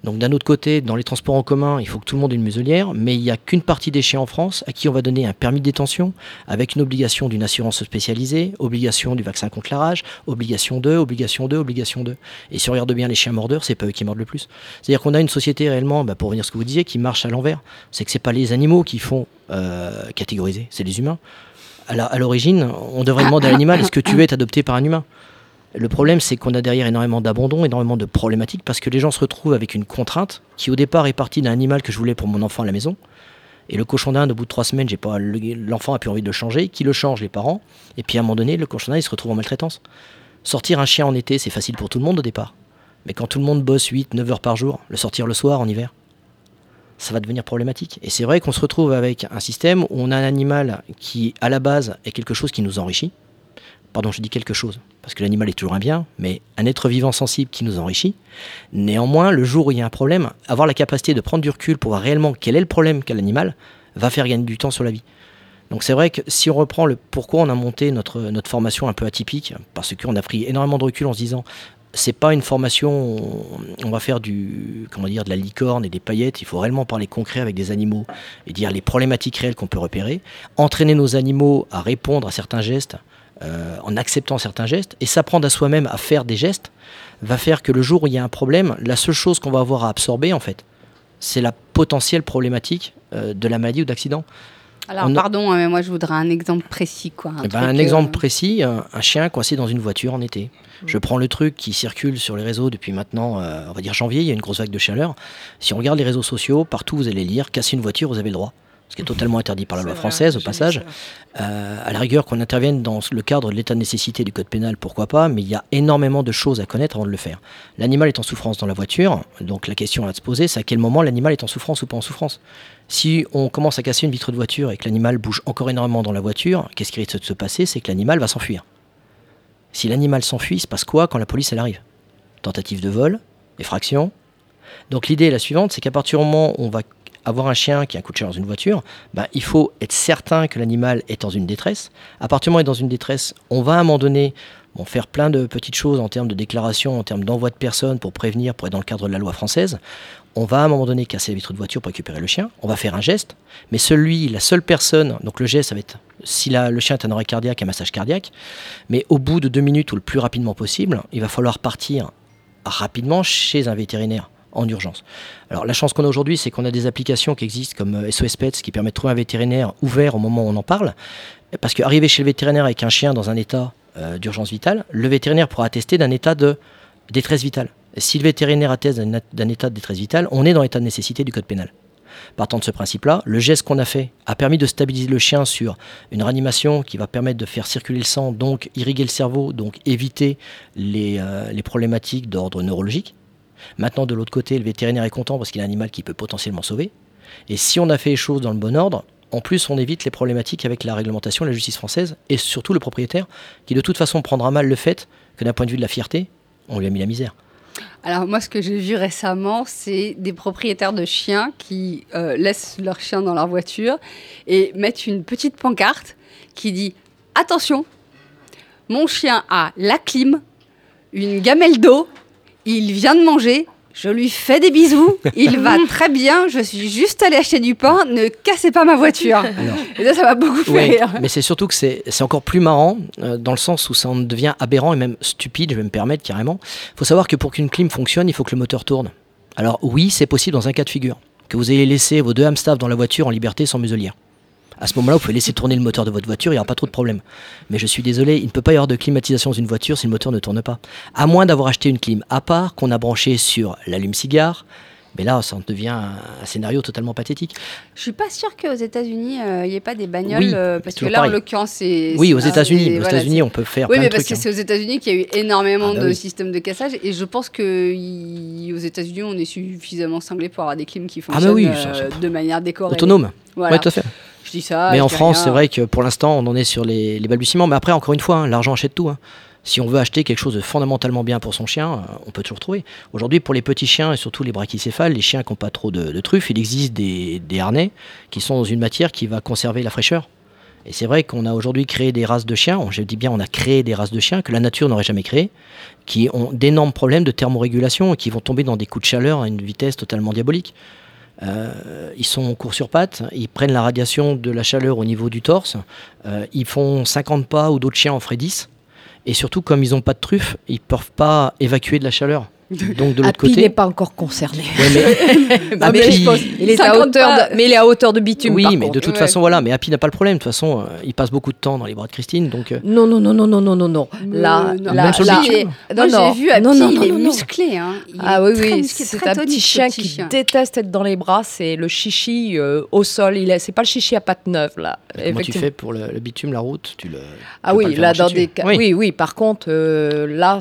donc d'un autre côté, dans les transports en commun, il faut que tout le monde ait une muselière, mais il n'y a qu'une partie des chiens en France à qui on va donner un permis de détention, avec une obligation d'une assurance spécialisée, obligation du vaccin contre la rage, obligation de, obligation de, obligation de. Et si on regarde bien les chiens mordeurs, c'est pas eux qui mordent le plus. C'est-à-dire qu'on a une société réellement, bah, pour revenir à ce que vous disiez, qui marche à l'envers. C'est que c'est pas les animaux qui font euh, catégoriser, c'est les humains. À l'origine, on devrait demander à l'animal est-ce que tu veux être adopté par un humain? Le problème, c'est qu'on a derrière énormément d'abandon, énormément de problématiques, parce que les gens se retrouvent avec une contrainte qui, au départ, est partie d'un animal que je voulais pour mon enfant à la maison. Et le cochon d'Inde, au bout de trois semaines, j'ai pas, le- l'enfant a plus envie de le changer. Qui le change Les parents. Et puis à un moment donné, le cochon d'Inde, il se retrouve en maltraitance. Sortir un chien en été, c'est facile pour tout le monde au départ. Mais quand tout le monde bosse 8, 9 heures par jour, le sortir le soir en hiver, ça va devenir problématique. Et c'est vrai qu'on se retrouve avec un système où on a un animal qui, à la base, est quelque chose qui nous enrichit. Pardon, je dis quelque chose, parce que l'animal est toujours un bien, mais un être vivant sensible qui nous enrichit. Néanmoins, le jour où il y a un problème, avoir la capacité de prendre du recul pour voir réellement quel est le problème qu'a l'animal, va faire gagner du temps sur la vie. Donc c'est vrai que si on reprend le pourquoi on a monté notre, notre formation un peu atypique, parce qu'on a pris énormément de recul en se disant c'est pas une formation, on, va faire du comment dire de la licorne et des paillettes, il faut réellement parler concret avec des animaux et dire les problématiques réelles qu'on peut repérer, entraîner nos animaux à répondre à certains gestes euh, en acceptant certains gestes et s'apprendre à soi-même à faire des gestes va faire que le jour où il y a un problème, la seule chose qu'on va avoir à absorber en fait, c'est la potentielle problématique euh, de la maladie ou d'accident.
Alors,
On
pardon, hein, mais moi, je voudrais un exemple précis. Quoi, un
Eh ben, un
euh,
exemple précis, un, un chien coincé dans une voiture en été. Je prends le truc qui circule sur les réseaux depuis maintenant, euh, on va dire janvier, il y a une grosse vague de chaleur. Si on regarde les réseaux sociaux, partout vous allez lire, casser une voiture, vous avez le droit. Ce qui est totalement interdit par la loi française, au passage. Euh, à la rigueur, qu'on intervienne dans le cadre de l'état de nécessité du code pénal, pourquoi pas, mais il y a énormément de choses à connaître avant de le faire. L'animal est en souffrance dans la voiture, donc la question à se poser, c'est à quel moment l'animal est en souffrance ou pas en souffrance. Si on commence à casser une vitre de voiture et que l'animal bouge encore énormément dans la voiture, qu'est-ce qui risque de se passer C'est que l'animal va s'enfuir. Si l'animal s'enfuit, il se passe quoi quand la police elle arrive? Tentative de vol, effraction. Donc l'idée est la suivante, c'est qu'à partir du moment où on va avoir un chien qui a un coup de chien dans une voiture, ben, il faut être certain que l'animal est dans une détresse. À partir du moment où il est dans une détresse, on va à un moment donné faire plein de petites choses en termes de déclaration, en termes d'envoi de personnes pour prévenir, pour être dans le cadre de la loi française. On va à un moment donné casser la vitre de voiture pour récupérer le chien. On va faire un geste, mais celui, la seule personne, donc le geste, ça va être si le chien est un arrêt cardiaque, un massage cardiaque. Mais au bout de deux minutes ou le plus rapidement possible, il va falloir partir rapidement chez un vétérinaire en urgence. Alors la chance qu'on a aujourd'hui, c'est qu'on a des applications qui existent comme euh, SOS Pets qui permettent de trouver un vétérinaire ouvert au moment où on en parle. Parce qu'arriver chez le vétérinaire avec un chien dans un état euh, d'urgence vitale, le vétérinaire pourra attester d'un état de détresse vitale. Si le vétérinaire atteste d'un état de détresse vitale, on est dans l'état de nécessité du code pénal. Partant de ce principe-là, le geste qu'on a fait a permis de stabiliser le chien sur une réanimation qui va permettre de faire circuler le sang, donc irriguer le cerveau, donc éviter les, euh, les problématiques d'ordre neurologique. Maintenant, de l'autre côté, le vétérinaire est content parce qu'il a un animal qui peut potentiellement sauver. Et si on a fait les choses dans le bon ordre, en plus, on évite les problématiques avec la réglementation, la justice française, et surtout le propriétaire, qui de toute façon prendra mal le fait que d'un point de vue de la fierté, on lui a mis la misère.
Alors moi, ce que j'ai vu récemment, c'est des propriétaires de chiens qui euh, laissent leurs chiens dans leur voiture et mettent une petite pancarte qui dit « Attention, mon chien a la clim, une gamelle d'eau, il vient de manger, je lui fais des bisous, il va très bien, je suis juste allé acheter du pain, ne cassez pas ma voiture.
Alors, »
Et ça, ça m'a beaucoup fait
Ouais,
rire.
mais c'est surtout que c'est c'est encore plus marrant euh, dans le sens où ça en devient aberrant et même stupide, je vais me permettre carrément. Il faut savoir que pour qu'une clim fonctionne, il faut que le moteur tourne. Alors oui, c'est possible dans un cas de figure, que vous ayez laissé vos deux hamsters dans la voiture en liberté sans muselière. À ce moment-là, vous pouvez laisser tourner le moteur de votre voiture, il n'y aura pas trop de problème. Mais je suis désolé, il ne peut pas y avoir de climatisation dans une voiture si le moteur ne tourne pas. À moins d'avoir acheté une clim à part qu'on a branché sur l'allume-cigare. Mais là, ça en devient un, scénario totalement pathétique.
Je suis pas sûre qu'aux États-Unis, euh, il n'y ait pas des bagnoles,
Oui,
euh, parce que là, en
pareil.
l'occurrence, c'est...
Oui, aux États-Unis,
voilà,
États-Unis, on peut faire
Oui,
plein
mais
de
parce
trucs.
que
hein.
c'est aux États-Unis qu'il y a eu énormément
Ah bah
de
oui.
systèmes de cassage et je pense que y- aux États-Unis, on est suffisamment cinglé pour avoir des clims qui
Ah bah
fonctionnent
oui,
euh, de manière décorée.
Autonome.
Voilà.
Ouais, tout à fait.
Je dis ça.
mais en France, c'est vrai que pour l'instant, on en est sur les, les balbutiements. Mais après, encore une fois, hein, l'argent achète tout. hein. Si on veut acheter quelque chose de fondamentalement bien pour son chien, euh, on peut toujours trouver. Aujourd'hui, pour les petits chiens et surtout les brachycéphales, les chiens qui n'ont pas trop de, de truffes, il existe des, des harnais qui sont dans une matière qui va conserver la fraîcheur. Et c'est vrai qu'on a aujourd'hui créé des races de chiens, je dis bien on a créé des races de chiens que la nature n'aurait jamais créées, qui ont d'énormes problèmes de thermorégulation et qui vont tomber dans des coups de chaleur à une vitesse totalement diabolique. Euh, ils sont courts sur pattes, ils prennent la radiation de la chaleur au niveau du torse, euh, ils font 50 pas ou d'autres chiens en feraient 10. Et surtout, comme ils n'ont pas de truffe, ils ne peuvent pas évacuer de la chaleur. Donc de l'autre
Happy n'est
côté.
pas encore concerné.
Ouais, mais-
mais
Happy-
je pense- il est à
50
hauteur
pas.
de, mais il est à hauteur de bitume.
oui,
par
mais
contre.
de toute
Ouais.
façon, voilà. Mais Happy n'a pas le problème. De toute façon, euh, il passe beaucoup de temps dans les bras de Christine. Donc, euh,
Non, non, non, non, non, non, non, Là,
non,
là,
même sur le
là- non,
j'ai vu Happy,
non, non,
il
non,
est
non, non.
musclé. Hein. Il
Ah
est
oui, oui,
musclé,
c'est un petit chien qui
chien.
déteste être dans les bras. C'est le chichi euh, au sol. Il est, c'est pas le chichi à pattes neuves là.
comment tu fais pour le, bitume, la route tu le,
Ah oui, là dans des cas.
Oui.
Oui. Par contre, là,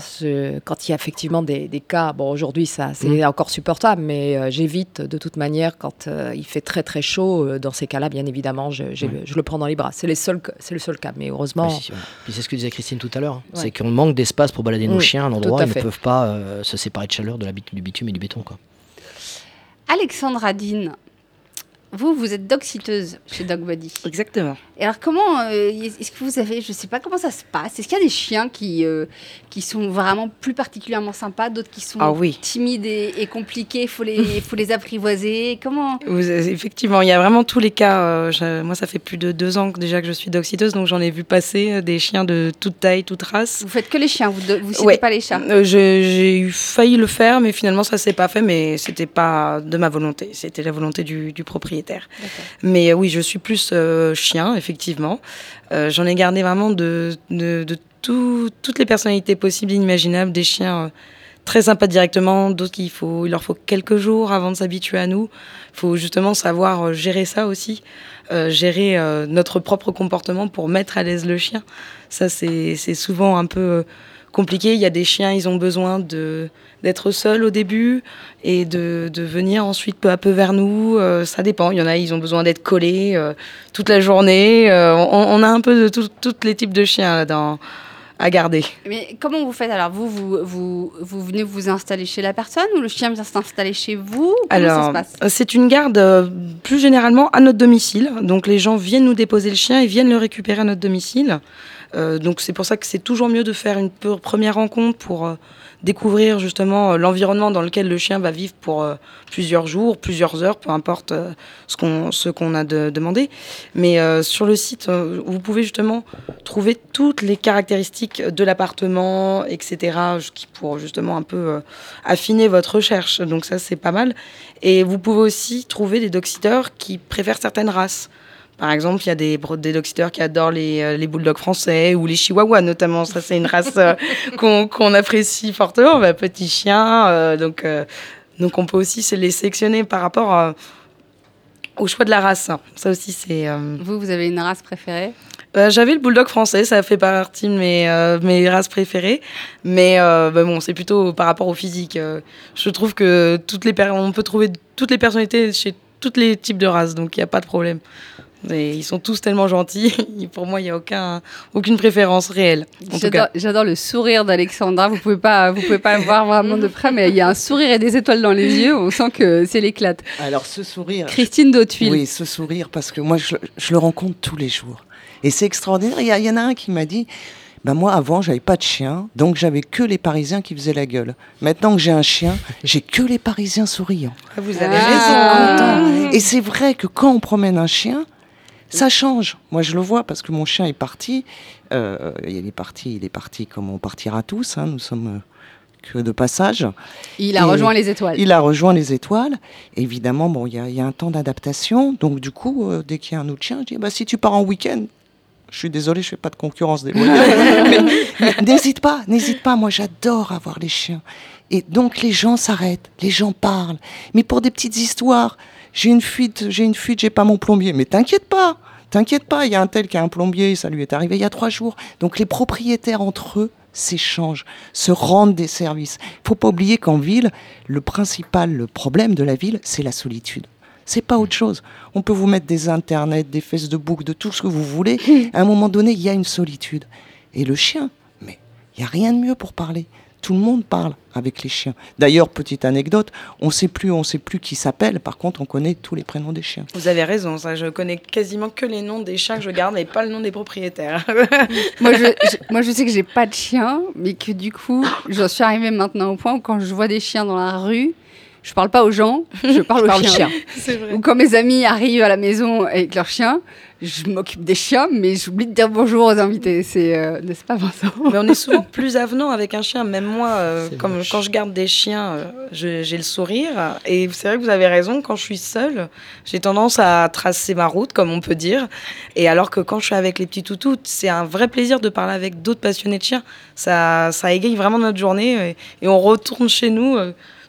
quand il y a effectivement des, des cas, bon aujourd'hui ça c'est
Mm.
encore supportable, mais euh, j'évite de toute manière quand euh, il fait très très chaud. euh, dans ces cas-là, bien évidemment, je, le, je le prends dans les bras. C'est les seuls, c'est le seul cas. Mais heureusement,
Oui, c'est ce que disait Christine tout à l'heure. hein.
Ouais.
C'est qu'on manque d'espace pour balader nos
Oui,
chiens à un endroit.
à
Ils ne peuvent pas euh, se séparer de chaleur de la du bitume et du béton. Quoi.
Alexandra Dean, vous, vous êtes dog citeuse chez Dog Body.
Exactement.
Et alors, comment euh, est-ce que vous avez, je sais pas comment ça se passe. Est-ce qu'il y a des chiens qui euh, qui sont vraiment plus particulièrement sympas, d'autres qui sont
Ah oui.
timides et, et compliqués, faut les faut les apprivoiser. Comment
Vous- effectivement, il y a vraiment tous les cas. euh, je- moi, ça fait plus de deux ans que déjà que je suis doxiteuse, donc j'en ai vu passer des chiens de toute taille, toute race.
Vous faites que les chiens, vous vous citez
Ouais.
pas les chats.
Je- J'ai eu failli le faire, mais finalement, ça s'est pas fait, mais c'était pas de ma volonté. C'était la volonté du, du propriétaire. Mais euh, oui, je suis plus euh, chien, effectivement. Euh, J'en ai gardé vraiment de, de, de tout- toutes les personnalités possibles et imaginables, des chiens très sympas directement, d'autres qu'il faut, il leur faut quelques jours avant de s'habituer à nous. Il faut justement savoir gérer ça aussi, euh, gérer euh, notre propre comportement pour mettre à l'aise le chien. Ça, c'est souvent un peu compliqué. Il y a des chiens, ils ont besoin de d'être seuls au début et de, de venir ensuite peu à peu vers nous. Euh, ça dépend. Il y en a, ils ont besoin d'être collés euh, toute la journée. Euh, on, a un peu de tous les types de chiens dans, à garder.
Mais comment vous faites alors? Vous, vous, vous, vous venez vous installer chez la personne ou le chien vient s'installer chez vous? Comment ça se
Alors,
passe?
euh, c'est une garde euh, plus généralement à notre domicile. Donc, les gens viennent nous déposer le chien et viennent le récupérer à notre domicile. Euh, donc, c'est pour ça que c'est toujours mieux de faire une première rencontre pour découvrir justement euh, l'environnement dans lequel le chien va vivre pour euh, plusieurs jours, plusieurs heures, peu importe euh, ce qu'on ce qu'on a de- demandé. Mais sur le site, vous pouvez justement trouver toutes les caractéristiques de l'appartement, etc., pour justement un peu affiner votre recherche. Donc ça, c'est pas mal. Et vous pouvez aussi trouver des dog-sitters qui préfèrent certaines races. Par exemple, il y a des, des qui adorent les, euh, les bulldogs français ou les chihuahuas notamment. Ça, c'est une race euh, qu'on apprécie fortement. Bah, petit chien, euh, donc, euh, donc on peut aussi se les sélectionner par rapport au choix de la race. Ça aussi, c'est...
Vous, vous avez une race préférée?
Euh, J'avais le bulldog français, ça fait partie de mes, euh, mes races préférées. Mais euh, bah bon, c'est plutôt par rapport au physique. Euh, je trouve que toutes les on peut trouver toutes les personnalités chez tous les types de races, donc il n'y a pas de problème. Et ils sont tous tellement gentils. Pour moi, il n'y a aucun, aucune préférence réelle. En tout
J'adore
cas.
j'adore le sourire d'Alexandra. Vous pouvez pas, vous pouvez pas le voir vraiment de près, mais il y a un sourire et des étoiles dans les yeux. On sent que c'est l'éclate.
Alors ce sourire,
Christine Dautuil.
oui, ce sourire, parce que moi je, je le rencontre tous les jours. Et c'est extraordinaire. Il y, a- il y en a un qui m'a dit, ben moi avant j'avais pas de chien, donc j'avais que les Parisiens qui faisaient la gueule. Maintenant que j'ai un chien, j'ai que les Parisiens souriants.
Ah, Vous avez
Ah.
raison.
Et c'est vrai que quand on promène un chien, ça change. Moi, je le vois parce que mon chien est parti. Euh, il est parti, il est parti comme on partira tous. hein, nous sommes euh, que de passage.
Il a
Et
rejoint les étoiles.
Il a rejoint les étoiles. Évidemment, bon, il y, a- il y a un temps d'adaptation. Donc, du coup, euh, dès qu'il y a un autre chien, je dis, bah, si tu pars en week-end, je suis désolé, je fais pas de concurrence des n'hésite pas, n'hésite pas. Moi, j'adore avoir les chiens. Et donc, les gens s'arrêtent, les gens parlent. Mais pour des petites histoires, j'ai une fuite, j'ai une fuite, j'ai pas mon plombier. Mais t'inquiète pas, t'inquiète pas. Il y a un tel qui a un plombier, ça lui est arrivé il y a trois jours. Donc, les propriétaires entre eux s'échangent, se rendent des services. Il faut pas oublier qu'en ville, le principal le problème de la ville, c'est la solitude. C'est pas autre chose. On peut vous mettre des internets, des fesses de bouc, de tout ce que vous voulez. À un moment donné, il y a une solitude. Et le chien, mais il n'y a rien de mieux pour parler. Tout le monde parle avec les chiens. D'ailleurs, petite anecdote, on sait plus, on sait plus qui s'appelle. Par contre, on connaît tous les prénoms des chiens.
Vous avez raison. Ça, je connais quasiment que les noms des chiens que je garde et pas le nom des propriétaires.
moi, je, je- moi, je sais que j'ai pas de chien, mais que du coup, j'en suis arrivée maintenant au point où quand je vois des chiens dans la rue, je parle pas aux gens, je parle aux
Parle
chiens.
vrai.
Ou quand mes amis arrivent à la maison avec leurs chiens, je m'occupe des chiens, mais j'oublie de dire bonjour aux invités. C'est, euh, n'est-ce pas, Vincent
Mais on est souvent plus avenant avec un chien. Même moi, euh, comme quand je garde des chiens, euh, je- j'ai le sourire. Et c'est vrai que vous avez raison. Quand je suis seule, j'ai tendance à tracer ma route, comme on peut dire. Et alors que quand je suis avec les petits toutous, c'est un vrai plaisir de parler avec d'autres passionnés de chiens. Ça, ça égaye vraiment notre journée. Et, et on retourne chez nous.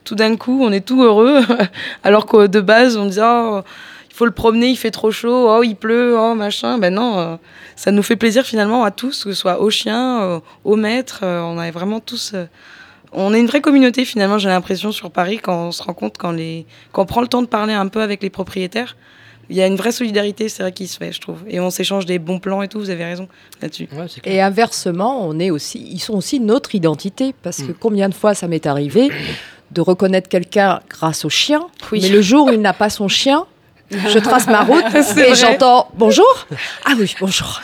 Tout d'un coup, on est tout heureux. alors que de base, on dit oh, il faut le promener, il fait trop chaud, oh, il pleut, oh, machin. Ben non. euh, ça nous fait plaisir finalement à tous, que ce soit aux chiens, euh, aux maîtres. euh, on est vraiment tous. on est une vraie communauté finalement, j'ai l'impression sur Paris quand on se rend compte, quand, les, quand on prend le temps de parler un peu avec les propriétaires. Il y a une vraie solidarité, c'est vrai, qui se fait, je trouve. Et on s'échange des bons plans et tout, vous avez raison là-dessus.
Ouais.
Et inversement, on est aussi, ils sont aussi notre identité. Parce que combien de fois ça m'est arrivé de reconnaître quelqu'un grâce au chien,
Oui.
mais le jour où il n'a pas son chien, je trace ma route et j'entends bonjour. Ah oui, bonjour.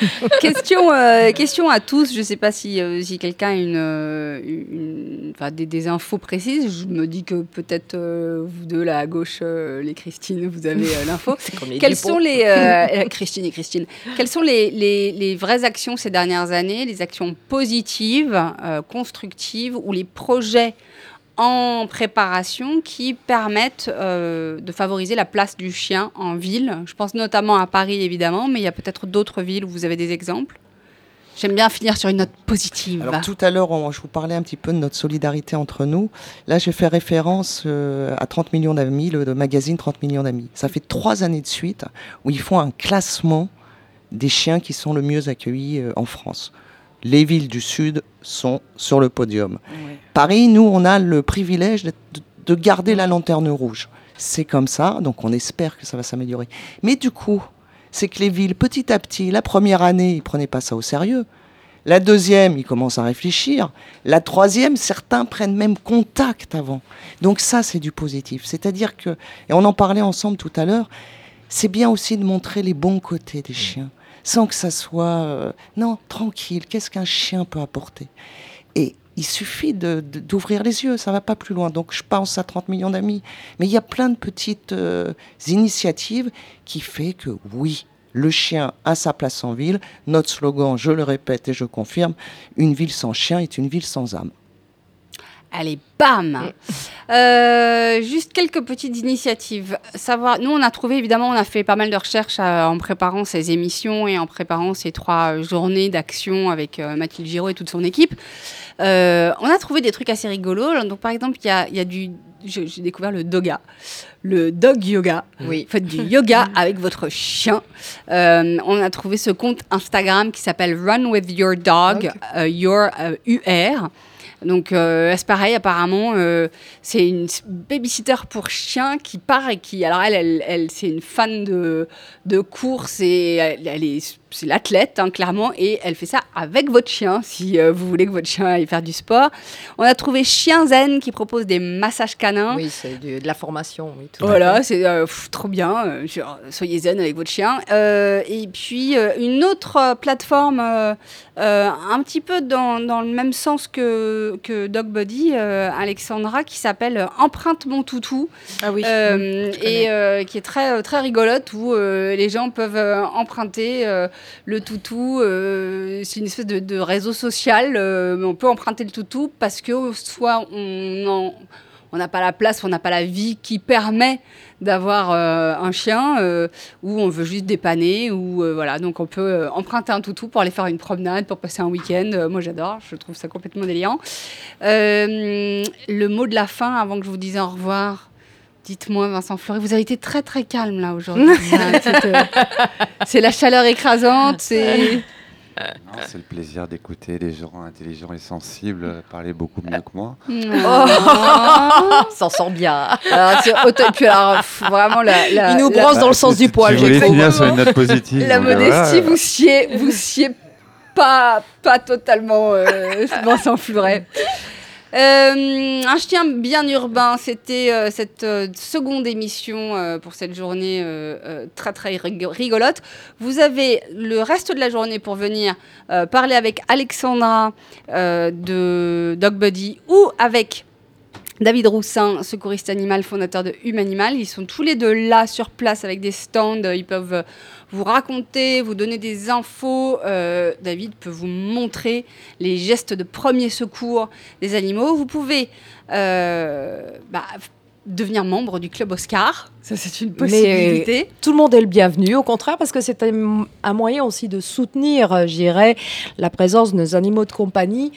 question, euh, question à tous. Je ne sais pas si, euh, si quelqu'un a une, euh, une- enfin, des, des infos précises. Je me dis que peut-être euh, vous deux, là à gauche, euh, les Christine, vous avez euh, l'info. Quelles sont les Christine et Christine Quelles sont les, les- les vraies actions ces dernières années, les actions positives, euh, constructives ou les projets en préparation qui permettent euh, de favoriser la place du chien en ville. Je pense notamment à Paris, évidemment, mais il y a peut-être d'autres villes où vous avez des exemples. J'aime bien finir sur une note positive.
Tout à l'heure, je vous parlais un petit peu de notre solidarité entre nous. Là, j'ai fait référence euh, à 30 millions d'amis, le, le magazine 30 millions d'amis. Ça fait trois années de suite où ils font un classement des chiens qui sont le mieux accueillis euh, en France. Les villes du Sud sont sur le podium. Paris, nous, on a le privilège de, de garder la lanterne rouge. C'est comme ça, donc on espère que ça va s'améliorer. Mais du coup, c'est que les villes, petit à petit, la première année, ils prenaient pas ça au sérieux. La deuxième, ils commencent à réfléchir. La troisième, certains prennent même contact avant. Donc ça, c'est du positif. C'est-à-dire que, et on en parlait ensemble tout à l'heure, c'est bien aussi de montrer les bons côtés des chiens, sans que ça soit, euh, non, tranquille, qu'est-ce qu'un chien peut apporter? Et il suffit d'ouvrir les yeux, ça va pas plus loin. Donc je pense à 30 millions d'amis. Mais il y a plein de petites euh, initiatives qui fait que oui, le chien a sa place en ville. Notre slogan, je le répète et je confirme, une ville sans chien est une ville sans âme.
Allez, bam Euh, Juste quelques petites initiatives. Savoir, nous, on a trouvé, évidemment, on a fait pas mal de recherches euh, en préparant ces émissions et en préparant ces trois journées d'action avec euh, Mathilde Giraud et toute son équipe. On a trouvé des trucs assez rigolos. Donc, par exemple, il y a, il y a du... J'ai découvert le doga, le dog yoga.
Oui.
Faites du yoga avec votre chien. Euh, on a trouvé ce compte Instagram qui s'appelle Run with Your Dog, euh, Your euh, UR. Donc, euh, c'est pareil, apparemment, euh, c'est une babysitter pour chien qui part et qui. Alors, elle, elle, elle, c'est une fan de, de course et elle, elle est. C'est l'athlète, hein, clairement, et elle fait ça avec votre chien, si euh, vous voulez que votre chien aille faire du sport. On a trouvé Chien Zen qui propose des massages canins.
Oui, c'est de la formation. Oui, tout
Voilà, c'est euh, trop bien. euh, genre, soyez zen avec votre chien. Euh, et puis euh, une autre plateforme, euh, euh, un petit peu dans, dans le même sens que, que Dog Body, euh, Alexandra, qui s'appelle Empreinte mon toutou.
Ah oui.
Euh, et euh, qui est très, très rigolote où euh, les gens peuvent euh, emprunter euh, le toutou. euh, c'est une espèce de, réseau social, euh, on peut emprunter le toutou parce que soit on n'a pas la place, on n'a pas la vie qui permet d'avoir euh, un chien, ou on veut juste dépanner, ou voilà. Donc on peut emprunter un toutou pour aller faire une promenade, pour passer un week-end. Moi j'adore, je trouve ça complètement délirant. Le mot de la fin, avant que je vous dise au revoir. Dites-moi, Vincent Fleury, vous avez été très très calme là aujourd'hui. C'est, euh, c'est la chaleur écrasante, c'est.
Non, C'est le plaisir d'écouter des gens intelligents et sensibles parler beaucoup mieux que moi.
Oh.
S'en sort bien.
Alors, puis alors, vraiment la, la-
Il nous
la-
brosse dans le sens du poil. Cru.
finir sur une note positive.
La modestie,
voilà.
vous siez, vous siez pas, pas totalement euh, Vincent Fleuret. Euh, un chien bien urbain, c'était euh, cette euh, seconde émission euh, pour cette journée très très rigo- rigolote. Vous avez le reste de la journée pour venir parler avec Alexandra de Dog Buddy ou avec David Roussin, secouriste animal, fondateur de Humanimal. Ils sont tous les deux là sur place avec des stands. Ils peuvent vous raconter, vous donner des infos. Euh, David peut vous montrer les gestes de premier secours des animaux. Vous pouvez euh, bah, devenir membre du club Oscar. Ça, c'est une
Mais-
possibilité.
Tout le monde est le bienvenu, au contraire, parce que c'est un, un moyen aussi de soutenir, euh, je dirais, la présence de nos animaux de compagnie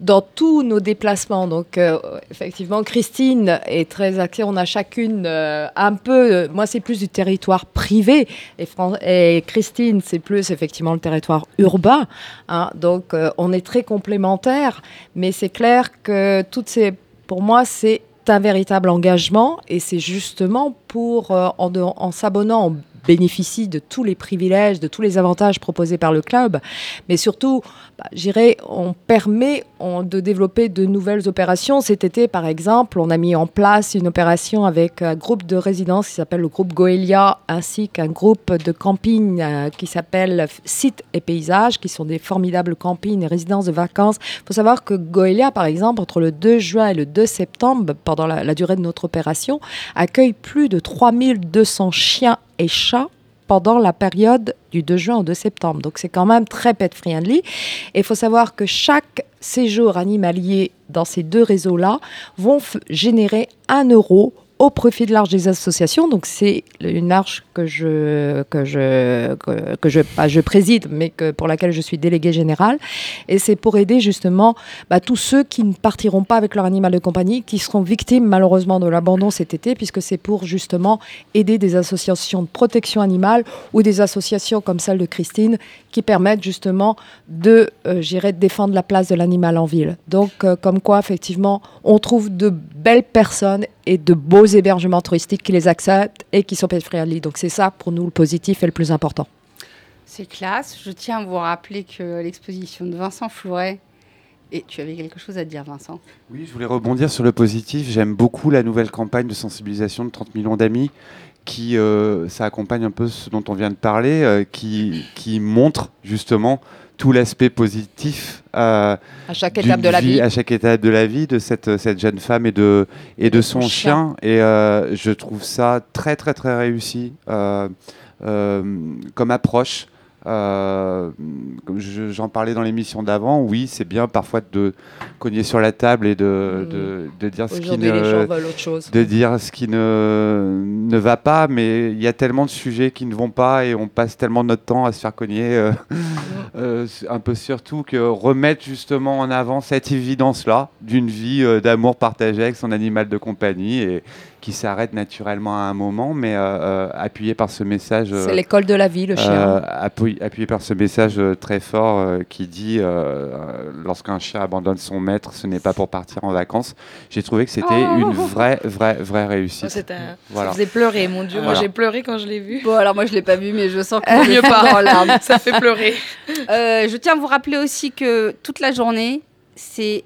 dans tous nos déplacements. Donc, euh, effectivement, Christine est très axée. On a chacune euh, un peu. euh, moi, c'est plus du territoire privé. Et, Christine, c'est plus effectivement le territoire urbain. hein. donc, on est très complémentaires. Mais c'est clair que toutes ces. Pour moi, c'est un véritable engagement. Et c'est justement pour, en, en s'abonnant, on bénéficie de tous les privilèges, de tous les avantages proposés par le club. Mais surtout, bah, j'irais, on permet on- de développer de nouvelles opérations. Cet été, par exemple, on a mis en place une opération avec un groupe de résidence qui s'appelle le groupe Goelia, ainsi qu'un groupe de camping euh, qui s'appelle Sites et Paysages, qui sont des formidables campings et résidences de vacances. Il faut savoir que Goelia, par exemple, entre le 2 juin et le 2 septembre, pendant la, la durée de notre opération, accueille plus de 3200 chiens et chats pendant la période du 2 juin au 2 septembre. Donc c'est quand même très pet friendly. Et il faut savoir que chaque séjour animalier dans ces deux réseaux-là vont générer un euro au profit de l'arche des associations. Donc c'est une arche que je préside, mais pour laquelle je suis déléguée générale. Et c'est pour aider justement bah, tous ceux qui ne partiront pas avec leur animal de compagnie, qui seront victimes malheureusement de l'abandon cet été, puisque c'est pour justement aider des associations de protection animale ou des associations comme celle de Christine qui permettent justement de, euh, défendre la place de l'animal en ville. Donc, euh, comme quoi, effectivement, on trouve de belles personnes et de beaux hébergements touristiques qui les acceptent et qui sont pet friendly. Donc, c'est ça pour nous le positif et le plus important.
C'est classe. Je tiens à vous rappeler que l'exposition de Vincent Flouret et tu avais quelque chose à dire, Vincent?
Oui, je voulais rebondir sur le positif. J'aime beaucoup la nouvelle campagne de sensibilisation de 30 millions d'amis qui, euh, ça accompagne un peu ce dont on vient de parler, euh, qui, qui montre justement tout l'aspect positif
euh, à chaque étape de la vie,
à chaque étape de la vie de cette, cette jeune femme et de, et de, son, chien. Et je trouve ça très très très réussi comme approche. Euh, j'en parlais dans l'émission d'avant, oui, c'est bien parfois de cogner sur la table et de, mm. de, dire ce qui ne, de dire ce qui ne, ne va pas, mais il y a tellement de sujets qui ne vont pas et on passe tellement notre temps à se faire cogner, euh, euh, un peu surtout que remettre justement en avant cette évidence-là d'une vie d'amour partagé avec son animal de compagnie et, qui s'arrête naturellement à un moment, mais euh, euh, appuyé par ce message.
C'est l'école de la vie, le chien. Euh,
appuyé, par ce message très fort qui dit lorsqu'un chien abandonne son maître, ce n'est pas pour partir en vacances. J'ai trouvé que c'était oh. une vraie, vraie, vraie réussite.
Oh, voilà. Ça faisait pleurer, mon Dieu. Moi, j'ai pleuré quand je l'ai vu.
Bon, alors moi, je l'ai pas vu, mais je sens que mieux pas
larmes. Ça fait pleurer.
je tiens à vous rappeler aussi que toute la journée, c'est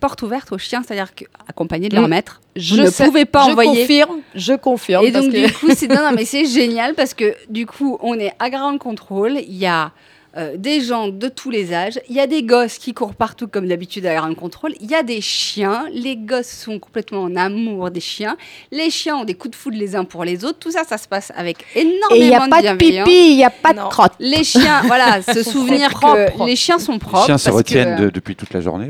porte ouverte aux chiens, c'est-à-dire accompagnés de leur mm. maître je ne pouvais pas
je
envoyer.
Confirme, je confirme.
Et donc, du coup, c'est non, non, mais c'est génial parce que du coup, on est à Grand Contrôle. Il y a euh, des gens de tous les âges. Il y a des gosses qui courent partout comme d'habitude à Grand Contrôle. Il y a des chiens. Les gosses sont complètement en amour des chiens. Les chiens ont des coups de foudre les uns pour les autres. Tout ça, ça se passe avec énormément de
Et il n'y a pas de pipi, il n'y a pas de crotte.
Les chiens, voilà, se souvenir que les chiens sont propres. Les
chiens se retiennent depuis toute la journée.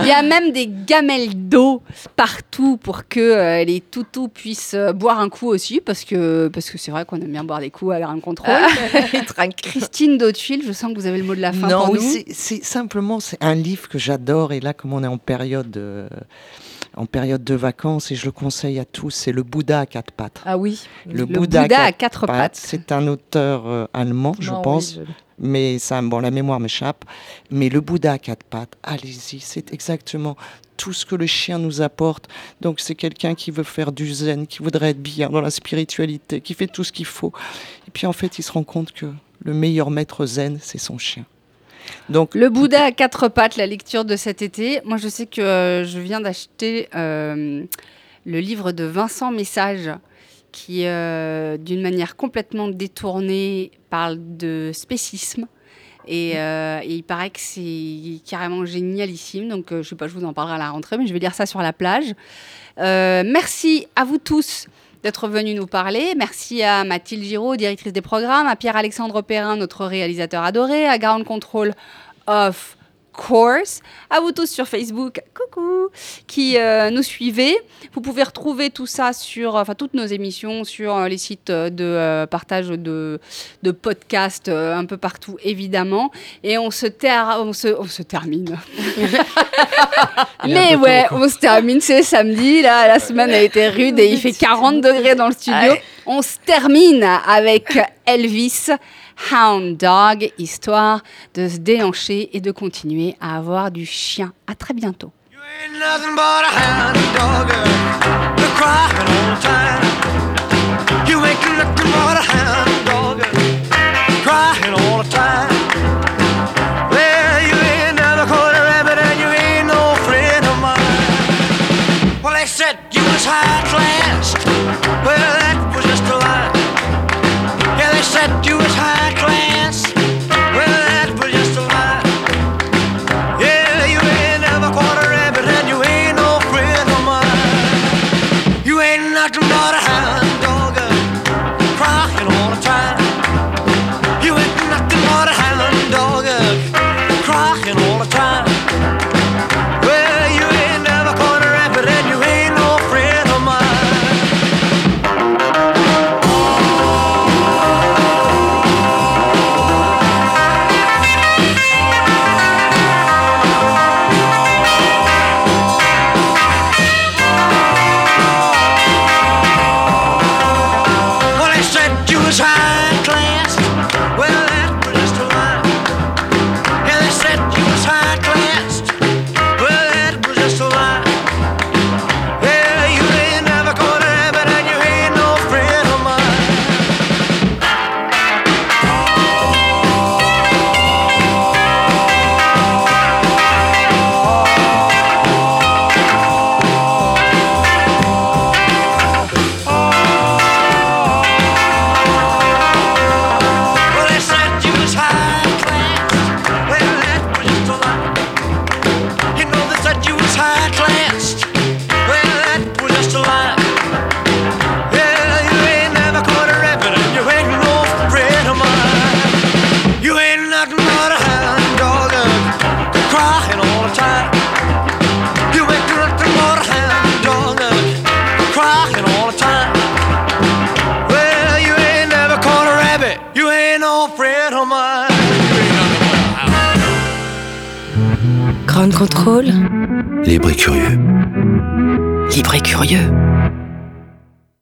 il y a même des gamelles d'eau partout pour que euh, les toutous puissent euh, boire un coup aussi parce que parce que c'est vrai qu'on aime bien boire des coups à Grand Contrôle. Christine Dautuil, je sens que vous avez le mot de la fin
non,
pour
oui, c'est simplement un livre que j'adore et là comme on est en période euh, en période de vacances et je le conseille à tous, c'est le Bouddha à quatre pattes.
Ah oui,
le, Bouddha, à quatre pattes.
C'est un auteur euh, allemand, je pense. Mais ça, bon, la mémoire m'échappe. Mais le Bouddha à quatre pattes, allez-y, c'est exactement tout ce que le chien nous apporte. Donc c'est quelqu'un qui veut faire du zen, qui voudrait être bien dans la spiritualité, qui fait tout ce qu'il faut. Et puis en fait, il se rend compte que le meilleur maître zen, c'est son chien.
Donc le Bouddha à quatre pattes, la lecture de cet été. Moi, je sais que euh, je viens d'acheter euh, le livre de Vincent Message qui, euh, d'une manière complètement détournée, parle de spécisme. Euh, et, il paraît que c'est carrément génialissime. Donc, euh, je sais pas, je vous en parlerai à la rentrée, mais je vais lire ça sur la plage. Euh, merci à vous tous d'être venus nous parler. Merci à Mathilde Giraud, directrice des programmes, à Pierre-Alexandre Perrin, notre réalisateur adoré, à Ground Control of course. À vous tous sur Facebook, coucou, qui euh, nous suivez. Vous pouvez retrouver tout ça sur, enfin toutes nos émissions sur euh, les sites de euh, partage de, de podcasts un peu partout, évidemment. Et on se, on se, on se termine. Mais ouais, on se termine, c'est samedi, là, la semaine a été rude et il fait 40 degrés dans le studio. On se termine avec Elvis. Hound Dog, histoire de se déhancher et de continuer à avoir du chien. À très bientôt.